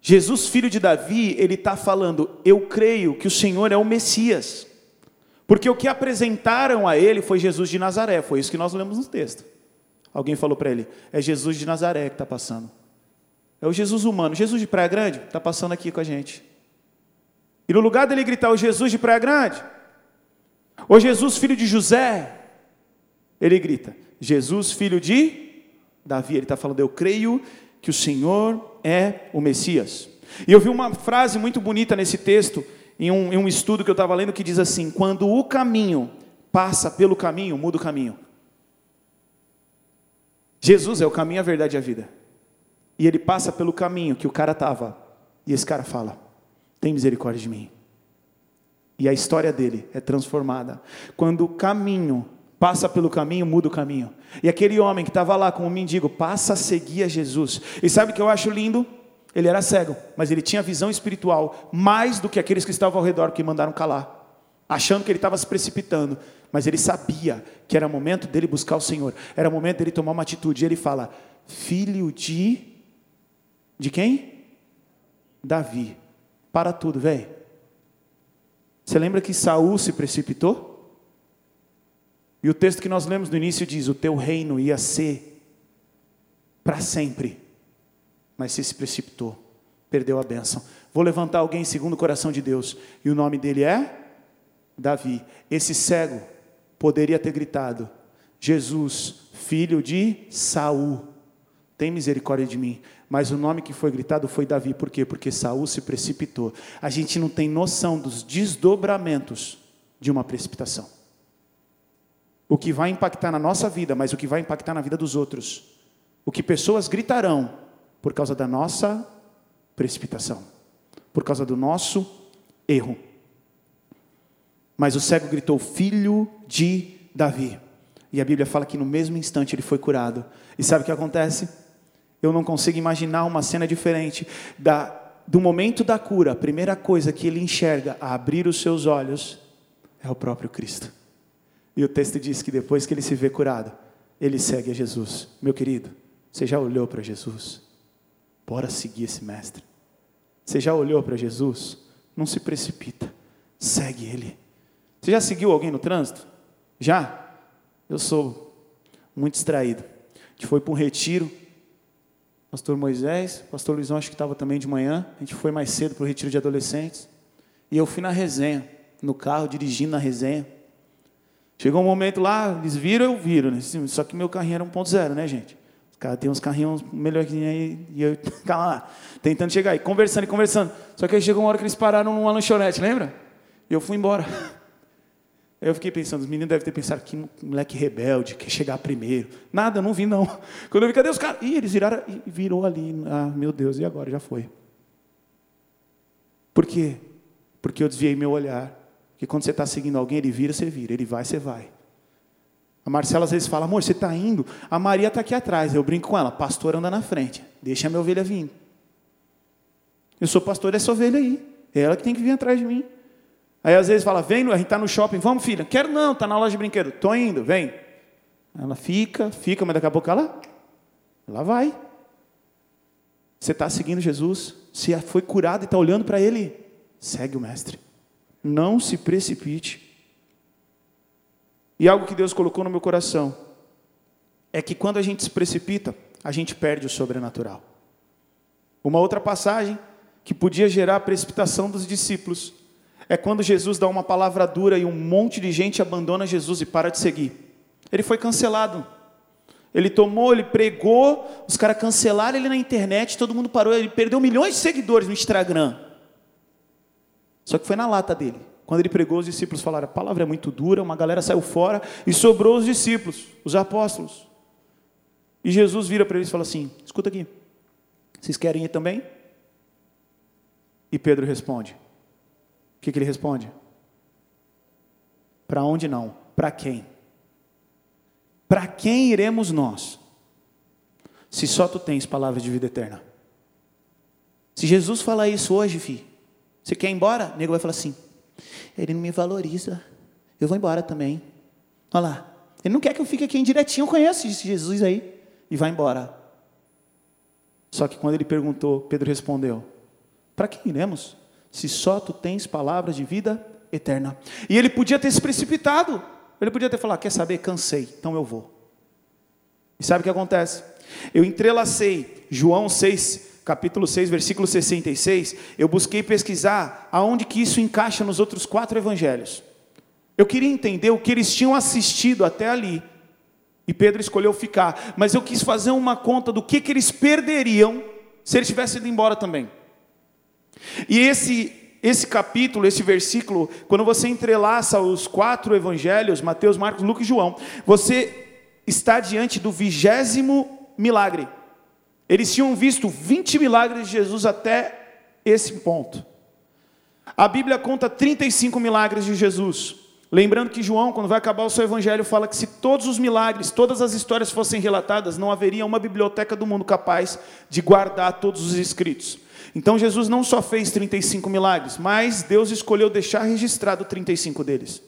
Jesus, filho de Davi, ele está falando: Eu creio que o Senhor é o Messias. Porque o que apresentaram a ele foi Jesus de Nazaré, foi isso que nós lemos no texto. Alguém falou para ele: É Jesus de Nazaré que está passando. É o Jesus humano. Jesus de Praia Grande está passando aqui com a gente. E no lugar dele gritar o Jesus de Praia Grande, ou Jesus filho de José, ele grita: Jesus filho de Davi. Ele está falando: Eu creio que o Senhor é o Messias. E eu vi uma frase muito bonita nesse texto, em um, em um estudo que eu estava lendo, que diz assim: Quando o caminho passa pelo caminho, muda o caminho. Jesus é o caminho, a verdade e a vida. E ele passa pelo caminho que o cara estava. E esse cara fala: Tem misericórdia de mim. E a história dele é transformada. Quando o caminho passa pelo caminho, muda o caminho. E aquele homem que estava lá com o mendigo passa a seguir a Jesus. E sabe o que eu acho lindo? Ele era cego, mas ele tinha visão espiritual mais do que aqueles que estavam ao redor que mandaram calar, achando que ele estava se precipitando. Mas ele sabia que era momento dele buscar o Senhor, era momento dele tomar uma atitude. E ele fala: Filho de. De quem? Davi. Para tudo, velho. Você lembra que Saul se precipitou? E o texto que nós lemos no início diz: O teu reino ia ser para sempre. Mas se precipitou, perdeu a bênção. Vou levantar alguém segundo o coração de Deus, e o nome dele é Davi. Esse cego poderia ter gritado: Jesus, filho de Saul, tem misericórdia de mim. Mas o nome que foi gritado foi Davi, por quê? Porque Saul se precipitou. A gente não tem noção dos desdobramentos de uma precipitação o que vai impactar na nossa vida, mas o que vai impactar na vida dos outros. O que pessoas gritarão por causa da nossa precipitação, por causa do nosso erro. Mas o cego gritou: Filho de Davi. E a Bíblia fala que no mesmo instante ele foi curado. E sabe o que acontece? Eu não consigo imaginar uma cena diferente da, do momento da cura. A primeira coisa que ele enxerga a abrir os seus olhos é o próprio Cristo. E o texto diz que depois que ele se vê curado, ele segue a Jesus. Meu querido, você já olhou para Jesus? Bora seguir esse mestre. Você já olhou para Jesus? Não se precipita. Segue ele. Você já seguiu alguém no trânsito? Já? Eu sou muito distraído. A gente foi para um retiro. Pastor Moisés, pastor Luizão, acho que estava também de manhã. A gente foi mais cedo para o retiro de adolescentes. E eu fui na resenha, no carro, dirigindo na resenha. Chegou um momento lá, eles viram, eu viro, né? Só que meu carrinho era 1.0, né, gente? Os caras têm uns carrinhos melhorzinhos aí, e eu ficava *laughs* lá, tentando chegar aí, conversando e conversando. Só que aí chegou uma hora que eles pararam numa lanchonete, lembra? E eu fui embora. *laughs* Eu fiquei pensando, os meninos devem ter pensado que moleque rebelde, quer chegar primeiro. Nada, não vi não. *laughs* Quando eu vi, cadê os caras? Ih, eles viraram, e virou ali. Ah, meu Deus, e agora? Já foi. Por quê? Porque eu desviei meu olhar que quando você está seguindo alguém, ele vira, você vira, ele vai, você vai. A Marcela às vezes fala, amor, você está indo, a Maria está aqui atrás. Eu brinco com ela, pastor anda na frente, deixa a minha ovelha vir. Eu sou pastor dessa ovelha aí, é ela que tem que vir atrás de mim. Aí às vezes fala, vem, a gente está no shopping, vamos filha. Quero não, está na loja de brinquedo. Estou indo, vem. Ela fica, fica, mas daqui a pouco ela, ela vai. Você está seguindo Jesus, se foi curado e está olhando para Ele, segue o Mestre. Não se precipite. E algo que Deus colocou no meu coração é que quando a gente se precipita, a gente perde o sobrenatural. Uma outra passagem que podia gerar a precipitação dos discípulos é quando Jesus dá uma palavra dura e um monte de gente abandona Jesus e para de seguir. Ele foi cancelado. Ele tomou, ele pregou, os caras cancelaram ele na internet, todo mundo parou, ele perdeu milhões de seguidores no Instagram. Só que foi na lata dele. Quando ele pregou, os discípulos falaram: a palavra é muito dura, uma galera saiu fora e sobrou os discípulos, os apóstolos. E Jesus vira para eles e fala assim: escuta aqui, vocês querem ir também? E Pedro responde: O que, que ele responde? Para onde não? Para quem? Para quem iremos nós? Se só tu tens palavras de vida eterna. Se Jesus falar isso hoje, filho, você quer ir embora? O nego vai falar assim: ele não me valoriza, eu vou embora também. Olha lá, ele não quer que eu fique aqui direitinho, eu conheço Jesus aí, e vai embora. Só que quando ele perguntou, Pedro respondeu: Para que iremos? Se só tu tens palavras de vida eterna. E ele podia ter se precipitado, ele podia ter falado: Quer saber? Cansei, então eu vou. E sabe o que acontece? Eu entrelacei João 6, capítulo 6, versículo 66. Eu busquei pesquisar aonde que isso encaixa nos outros quatro evangelhos. Eu queria entender o que eles tinham assistido até ali. E Pedro escolheu ficar. Mas eu quis fazer uma conta do que, que eles perderiam se eles tivessem ido embora também. E esse, esse capítulo, esse versículo, quando você entrelaça os quatro evangelhos, Mateus, Marcos, Lucas e João, você está diante do vigésimo milagre. Eles tinham visto 20 milagres de Jesus até esse ponto. A Bíblia conta 35 milagres de Jesus. Lembrando que João, quando vai acabar o seu evangelho, fala que se todos os milagres, todas as histórias fossem relatadas, não haveria uma biblioteca do mundo capaz de guardar todos os escritos. Então Jesus não só fez 35 milagres, mas Deus escolheu deixar registrado 35 deles.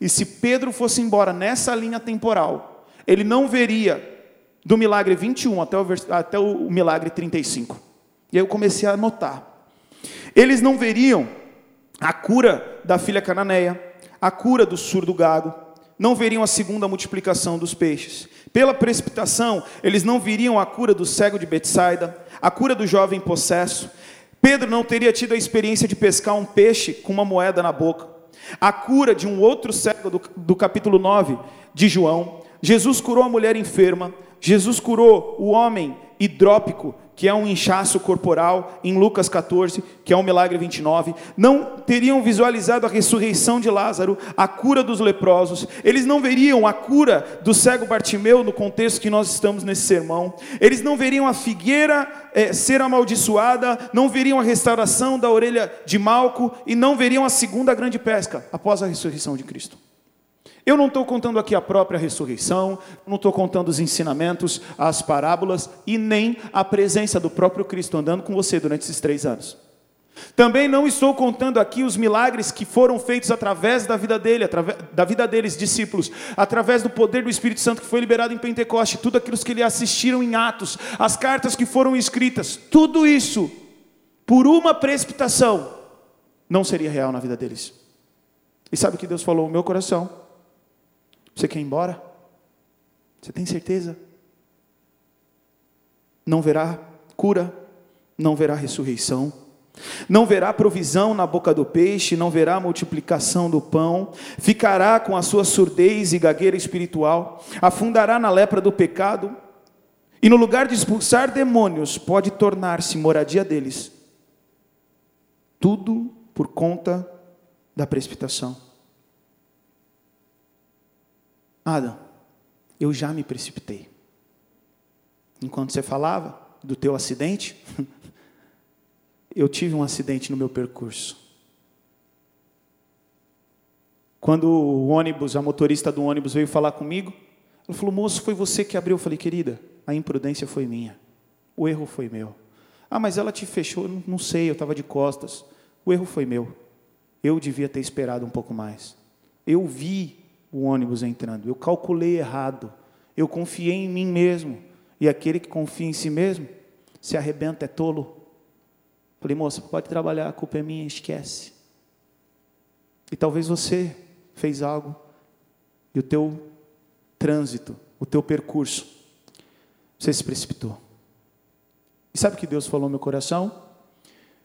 E se Pedro fosse embora nessa linha temporal, ele não veria do milagre 21 até o, até o milagre 35. E aí eu comecei a anotar. Eles não veriam a cura da filha cananeia, a cura do surdo gago, não veriam a segunda multiplicação dos peixes. Pela precipitação, eles não viriam a cura do cego de Betsaida, a cura do jovem possesso. Pedro não teria tido a experiência de pescar um peixe com uma moeda na boca. A cura de um outro cego do, do capítulo 9 de João. Jesus curou a mulher enferma. Jesus curou o homem hidrópico que é um inchaço corporal, em Lucas 14, que é um milagre 29, não teriam visualizado a ressurreição de Lázaro, a cura dos leprosos, eles não veriam a cura do cego Bartimeu no contexto que nós estamos nesse sermão, eles não veriam a figueira é, ser amaldiçoada, não veriam a restauração da orelha de Malco e não veriam a segunda grande pesca após a ressurreição de Cristo. Eu não estou contando aqui a própria ressurreição, não estou contando os ensinamentos, as parábolas e nem a presença do próprio Cristo andando com você durante esses três anos. Também não estou contando aqui os milagres que foram feitos através da vida dele, através da vida deles, discípulos, através do poder do Espírito Santo que foi liberado em Pentecoste, tudo aquilo que ele assistiram em Atos, as cartas que foram escritas, tudo isso, por uma precipitação, não seria real na vida deles. E sabe o que Deus falou no meu coração? Você quer ir embora? Você tem certeza? Não verá cura, não verá ressurreição, não verá provisão na boca do peixe, não verá multiplicação do pão, ficará com a sua surdez e gagueira espiritual, afundará na lepra do pecado, e no lugar de expulsar demônios, pode tornar-se moradia deles. Tudo por conta da precipitação. Eu já me precipitei. Enquanto você falava do teu acidente, *laughs* eu tive um acidente no meu percurso. Quando o ônibus, a motorista do ônibus veio falar comigo, ela falou: Moço, foi você que abriu. Eu falei: Querida, a imprudência foi minha. O erro foi meu. Ah, mas ela te fechou. Não sei, eu estava de costas. O erro foi meu. Eu devia ter esperado um pouco mais. Eu vi o ônibus entrando. Eu calculei errado. Eu confiei em mim mesmo. E aquele que confia em si mesmo se arrebenta, é tolo. Falei, moça, pode trabalhar, a culpa é minha, esquece. E talvez você fez algo e o teu trânsito, o teu percurso, você se precipitou. E sabe o que Deus falou no meu coração?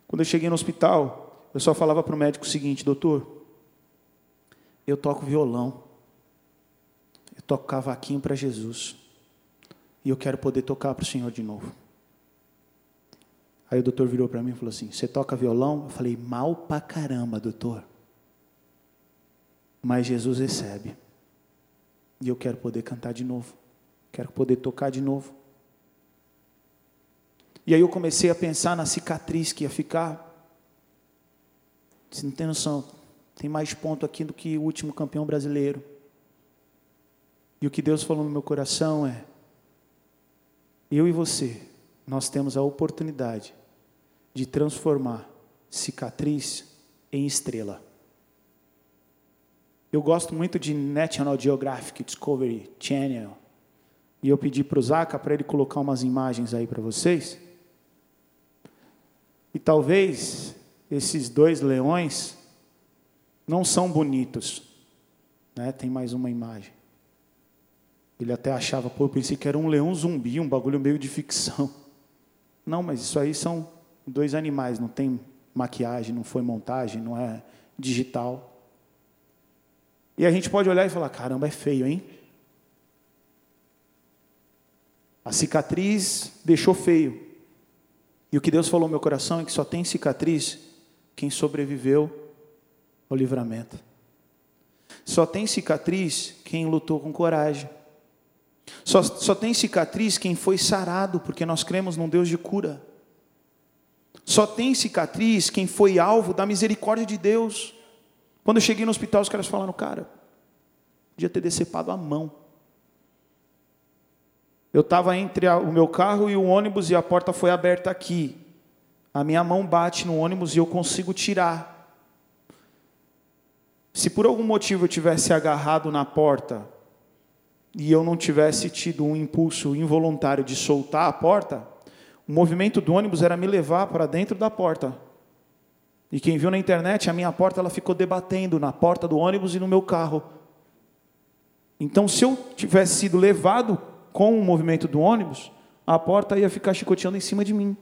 Quando eu cheguei no hospital, eu só falava para o médico o seguinte, doutor, eu toco violão toco cavaquinho para Jesus. E eu quero poder tocar para o Senhor de novo. Aí o doutor virou para mim e falou assim: Você toca violão? Eu falei: Mal pra caramba, doutor. Mas Jesus recebe. E eu quero poder cantar de novo. Quero poder tocar de novo. E aí eu comecei a pensar na cicatriz que ia ficar. Você não tem noção. Tem mais ponto aqui do que o último campeão brasileiro. E o que Deus falou no meu coração é: eu e você, nós temos a oportunidade de transformar cicatriz em estrela. Eu gosto muito de National Geographic, Discovery Channel. E eu pedi para o Zaca para ele colocar umas imagens aí para vocês. E talvez esses dois leões não são bonitos. Né? Tem mais uma imagem. Ele até achava, pô, eu pensei que era um leão zumbi, um bagulho meio de ficção. *laughs* Não, mas isso aí são dois animais, não tem maquiagem, não foi montagem, não é digital. E a gente pode olhar e falar: caramba, é feio, hein? A cicatriz deixou feio. E o que Deus falou no meu coração é que só tem cicatriz quem sobreviveu ao livramento. Só tem cicatriz quem lutou com coragem. Só, só tem cicatriz quem foi sarado, porque nós cremos num Deus de cura. Só tem cicatriz quem foi alvo da misericórdia de Deus. Quando eu cheguei no hospital, os caras falaram, cara, podia ter decepado a mão. Eu estava entre a, o meu carro e o ônibus e a porta foi aberta aqui. A minha mão bate no ônibus e eu consigo tirar. Se por algum motivo eu tivesse agarrado na porta e eu não tivesse tido um impulso involuntário de soltar a porta, o movimento do ônibus era me levar para dentro da porta. E quem viu na internet, a minha porta ela ficou debatendo na porta do ônibus e no meu carro. Então, se eu tivesse sido levado com o movimento do ônibus, a porta ia ficar chicoteando em cima de mim.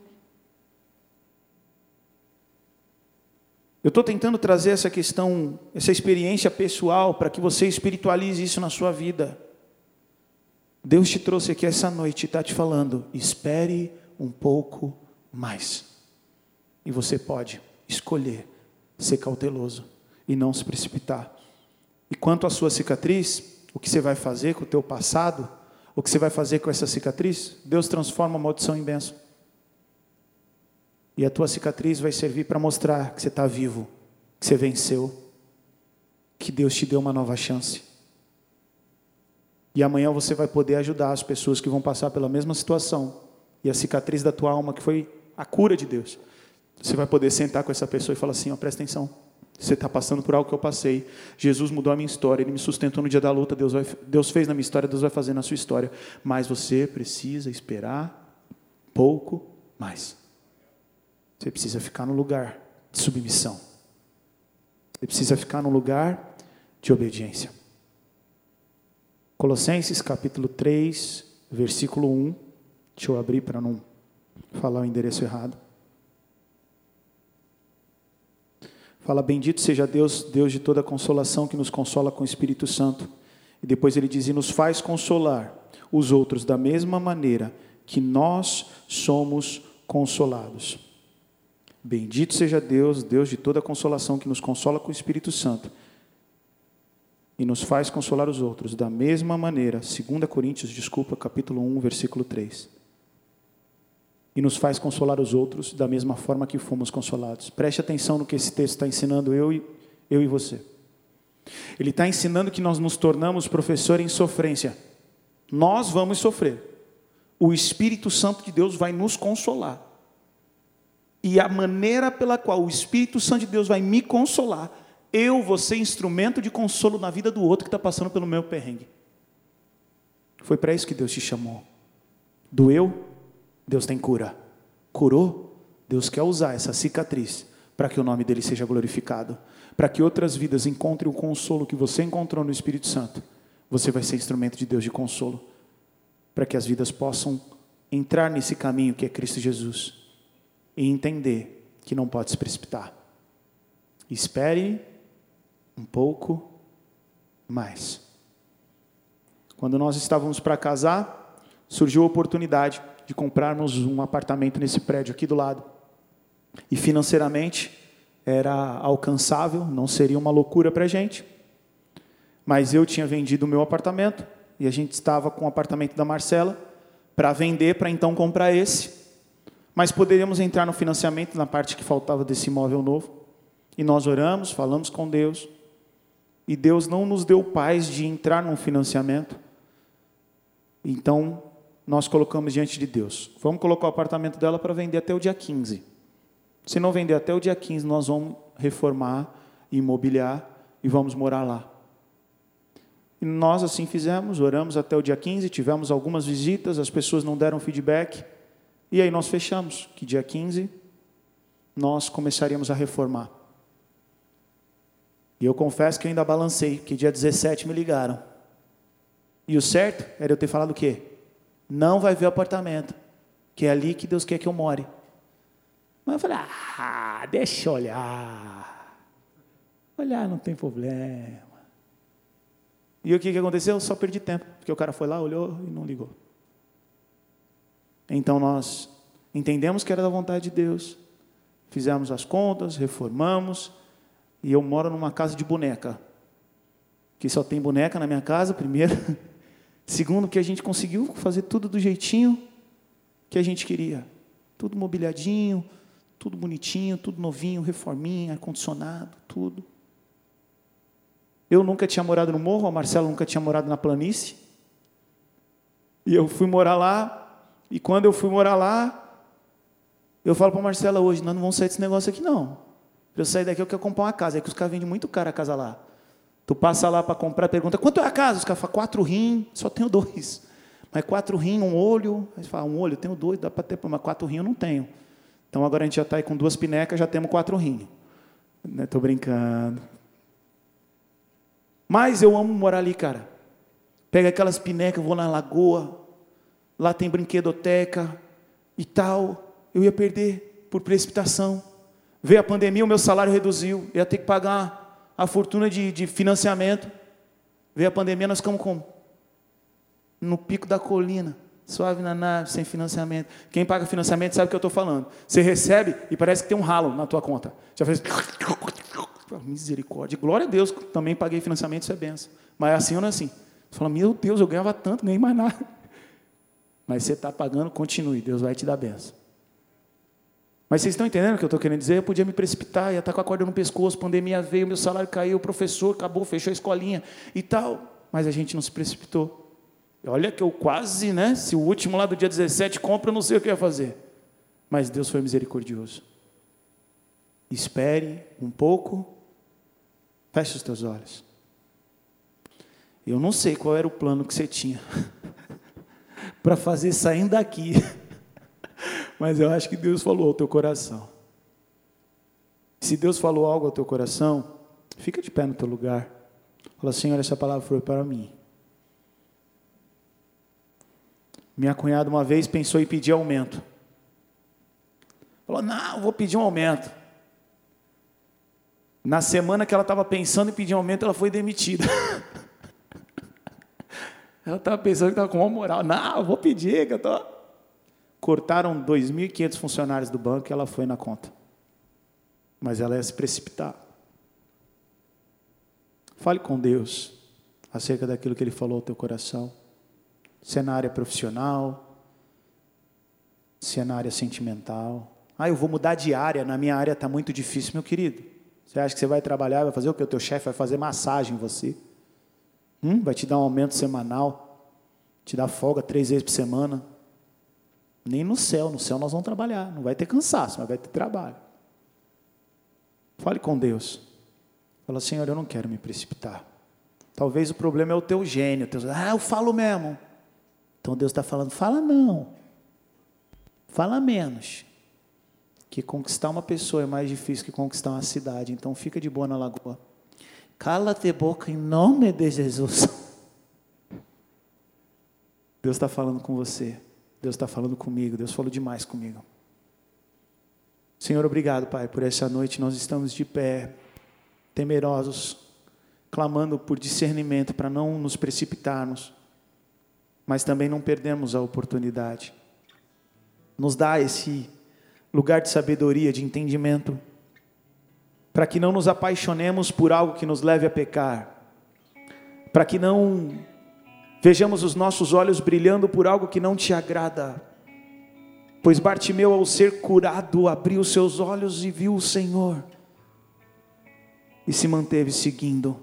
Eu estou tentando trazer essa questão, essa experiência pessoal, para que você espiritualize isso na sua vida. Deus te trouxe aqui essa noite e está te falando: espere um pouco mais. E você pode escolher ser cauteloso e não se precipitar. E quanto à sua cicatriz, o que você vai fazer com o teu passado, o que você vai fazer com essa cicatriz, Deus transforma a maldição em bênção. E a tua cicatriz vai servir para mostrar que você está vivo, que você venceu, que Deus te deu uma nova chance. E amanhã você vai poder ajudar as pessoas que vão passar pela mesma situação. E a cicatriz da tua alma, que foi a cura de Deus. Você vai poder sentar com essa pessoa e falar assim: ó, presta atenção. Você está passando por algo que eu passei. Jesus mudou a minha história, Ele me sustentou no dia da luta. Deus, vai, Deus fez na minha história, Deus vai fazer na sua história. Mas você precisa esperar pouco mais. Você precisa ficar no lugar de submissão. Você precisa ficar no lugar de obediência. Colossenses capítulo 3, versículo 1. Deixa eu abrir para não falar o endereço errado. Fala, bendito seja Deus, Deus de toda consolação, que nos consola com o Espírito Santo. E depois ele diz: e nos faz consolar os outros da mesma maneira que nós somos consolados. Bendito seja Deus, Deus de toda consolação, que nos consola com o Espírito Santo e nos faz consolar os outros da mesma maneira, 2 Coríntios, desculpa, capítulo 1, versículo 3. E nos faz consolar os outros da mesma forma que fomos consolados. Preste atenção no que esse texto está ensinando eu e, eu e você. Ele está ensinando que nós nos tornamos professor em sofrência. Nós vamos sofrer. O Espírito Santo de Deus vai nos consolar. E a maneira pela qual o Espírito Santo de Deus vai me consolar, eu vou ser instrumento de consolo na vida do outro que está passando pelo meu perrengue. Foi para isso que Deus te chamou. Doeu? Deus tem cura. Curou? Deus quer usar essa cicatriz para que o nome dele seja glorificado, para que outras vidas encontrem o consolo que você encontrou no Espírito Santo. Você vai ser instrumento de Deus de consolo, para que as vidas possam entrar nesse caminho que é Cristo Jesus e entender que não pode se precipitar. Espere um pouco mais. Quando nós estávamos para casar, surgiu a oportunidade de comprarmos um apartamento nesse prédio aqui do lado. E financeiramente era alcançável, não seria uma loucura para a gente. Mas eu tinha vendido o meu apartamento e a gente estava com o apartamento da Marcela para vender, para então comprar esse. Mas poderíamos entrar no financiamento na parte que faltava desse imóvel novo. E nós oramos, falamos com Deus, e Deus não nos deu paz de entrar num financiamento. Então, nós colocamos diante de Deus. Vamos colocar o apartamento dela para vender até o dia 15. Se não vender até o dia 15, nós vamos reformar, imobiliar e vamos morar lá. E nós assim fizemos, oramos até o dia 15, tivemos algumas visitas, as pessoas não deram feedback, e aí nós fechamos que dia 15 nós começaríamos a reformar. E eu confesso que eu ainda balancei, que dia 17 me ligaram. E o certo era eu ter falado o quê? Não vai ver o apartamento, que é ali que Deus quer que eu more. Mas eu falei, ah, deixa eu olhar. Olhar não tem problema. E o que, que aconteceu? Eu só perdi tempo, porque o cara foi lá, olhou e não ligou. Então nós entendemos que era da vontade de Deus, fizemos as contas, reformamos, e eu moro numa casa de boneca, que só tem boneca na minha casa, primeiro. *laughs* Segundo, que a gente conseguiu fazer tudo do jeitinho que a gente queria. Tudo mobiliadinho, tudo bonitinho, tudo novinho, reforminha, ar-condicionado, tudo. Eu nunca tinha morado no morro, a Marcela nunca tinha morado na planície. E eu fui morar lá, e quando eu fui morar lá, eu falo para a Marcela hoje, nós não vamos sair desse negócio aqui não. Para eu sair daqui eu quero comprar uma casa, é que os caras vendem muito caro a casa lá. Tu passa lá para comprar, pergunta, quanto é a casa? Os caras falam, quatro rim, só tenho dois. Mas quatro rim, um olho, aí fala, um olho, tenho dois, dá para ter, mas quatro rim eu não tenho. Então agora a gente já está aí com duas pinecas, já temos quatro. Estou né, brincando. Mas eu amo morar ali, cara. Pega aquelas pinecas, vou na lagoa, lá tem brinquedoteca e tal. Eu ia perder por precipitação. Veio a pandemia, o meu salário reduziu, eu ia ter que pagar a fortuna de, de financiamento. Veio a pandemia, nós ficamos como? No pico da colina, suave na nave, sem financiamento. Quem paga financiamento sabe o que eu estou falando. Você recebe e parece que tem um ralo na tua conta. Já fez. Misericórdia. Glória a Deus, também paguei financiamento, isso é benção. Mas é assim ou não é assim? Você fala, meu Deus, eu ganhava tanto, ganhei mais nada. Mas você está pagando, continue, Deus vai te dar benção. Mas vocês estão entendendo o que eu estou querendo dizer? Eu podia me precipitar, ia estar com a corda no pescoço, pandemia veio, meu salário caiu, o professor acabou, fechou a escolinha e tal. Mas a gente não se precipitou. Olha que eu quase, né? Se o último lá do dia 17 compra, eu não sei o que ia fazer. Mas Deus foi misericordioso. Espere um pouco, feche os teus olhos. Eu não sei qual era o plano que você tinha *laughs* para fazer saindo daqui. Mas eu acho que Deus falou ao teu coração. Se Deus falou algo ao teu coração, fica de pé no teu lugar. Fala, Senhor, essa palavra foi para mim. Minha cunhada uma vez pensou em pedir aumento. Falou, não, vou pedir um aumento. Na semana que ela estava pensando em pedir um aumento, ela foi demitida. *laughs* ela estava pensando que estava com uma moral. Não, vou pedir, que eu estou. Tô cortaram 2.500 funcionários do banco e ela foi na conta. Mas ela ia se precipitar. Fale com Deus acerca daquilo que Ele falou ao teu coração. Se é na área profissional, se é na área sentimental. Ah, eu vou mudar de área, na minha área está muito difícil, meu querido. Você acha que você vai trabalhar, vai fazer o que? O teu chefe vai fazer massagem em você. Hum? Vai te dar um aumento semanal, te dar folga três vezes por semana. Nem no céu, no céu nós vamos trabalhar, não vai ter cansaço, mas vai ter trabalho. Fale com Deus. Fala, Senhor, eu não quero me precipitar. Talvez o problema é o teu gênio. Teu... Ah, eu falo mesmo. Então Deus está falando, fala não. Fala menos. Que conquistar uma pessoa é mais difícil que conquistar uma cidade. Então fica de boa na lagoa. Cala-te boca em nome de Jesus. *laughs* Deus está falando com você. Deus está falando comigo, Deus falou demais comigo. Senhor, obrigado, Pai, por essa noite nós estamos de pé, temerosos, clamando por discernimento para não nos precipitarmos, mas também não perdemos a oportunidade. Nos dá esse lugar de sabedoria, de entendimento, para que não nos apaixonemos por algo que nos leve a pecar, para que não Vejamos os nossos olhos brilhando por algo que não te agrada. Pois Bartimeu, ao ser curado, abriu seus olhos e viu o Senhor. e se manteve seguindo.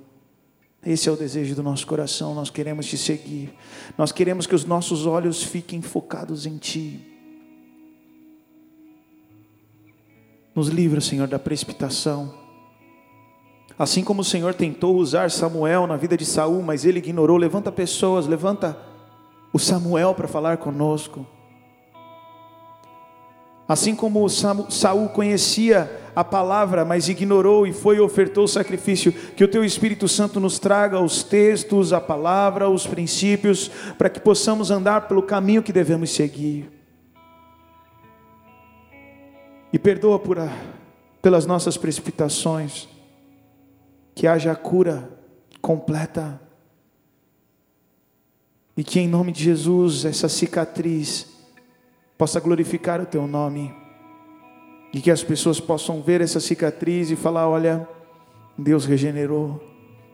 Esse é o desejo do nosso coração, nós queremos te seguir, nós queremos que os nossos olhos fiquem focados em Ti. Nos livra, Senhor, da precipitação. Assim como o Senhor tentou usar Samuel na vida de Saul, mas ele ignorou, levanta pessoas, levanta o Samuel para falar conosco. Assim como Saul conhecia a palavra, mas ignorou e foi e ofertou o sacrifício, que o teu Espírito Santo nos traga os textos, a palavra, os princípios, para que possamos andar pelo caminho que devemos seguir. E perdoa por a, pelas nossas precipitações, que haja cura completa, e que em nome de Jesus essa cicatriz possa glorificar o teu nome, e que as pessoas possam ver essa cicatriz e falar: olha, Deus regenerou,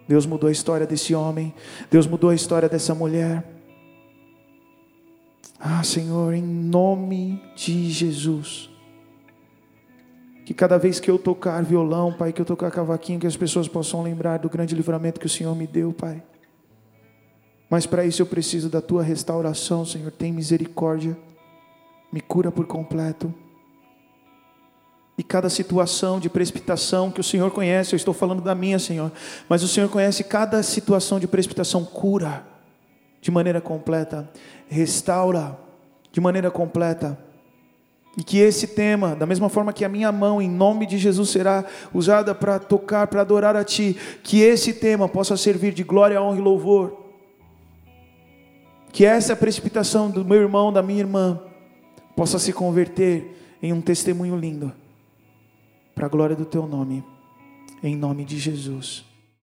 Deus mudou a história desse homem, Deus mudou a história dessa mulher. Ah, Senhor, em nome de Jesus. Que cada vez que eu tocar violão, Pai, que eu tocar cavaquinho, que as pessoas possam lembrar do grande livramento que o Senhor me deu, Pai. Mas para isso eu preciso da tua restauração, Senhor. Tem misericórdia, me cura por completo. E cada situação de precipitação que o Senhor conhece, eu estou falando da minha, Senhor, mas o Senhor conhece cada situação de precipitação, cura de maneira completa, restaura de maneira completa. E que esse tema, da mesma forma que a minha mão, em nome de Jesus, será usada para tocar, para adorar a Ti, que esse tema possa servir de glória, honra e louvor. Que essa precipitação do meu irmão, da minha irmã, possa se converter em um testemunho lindo, para a glória do Teu nome, em nome de Jesus.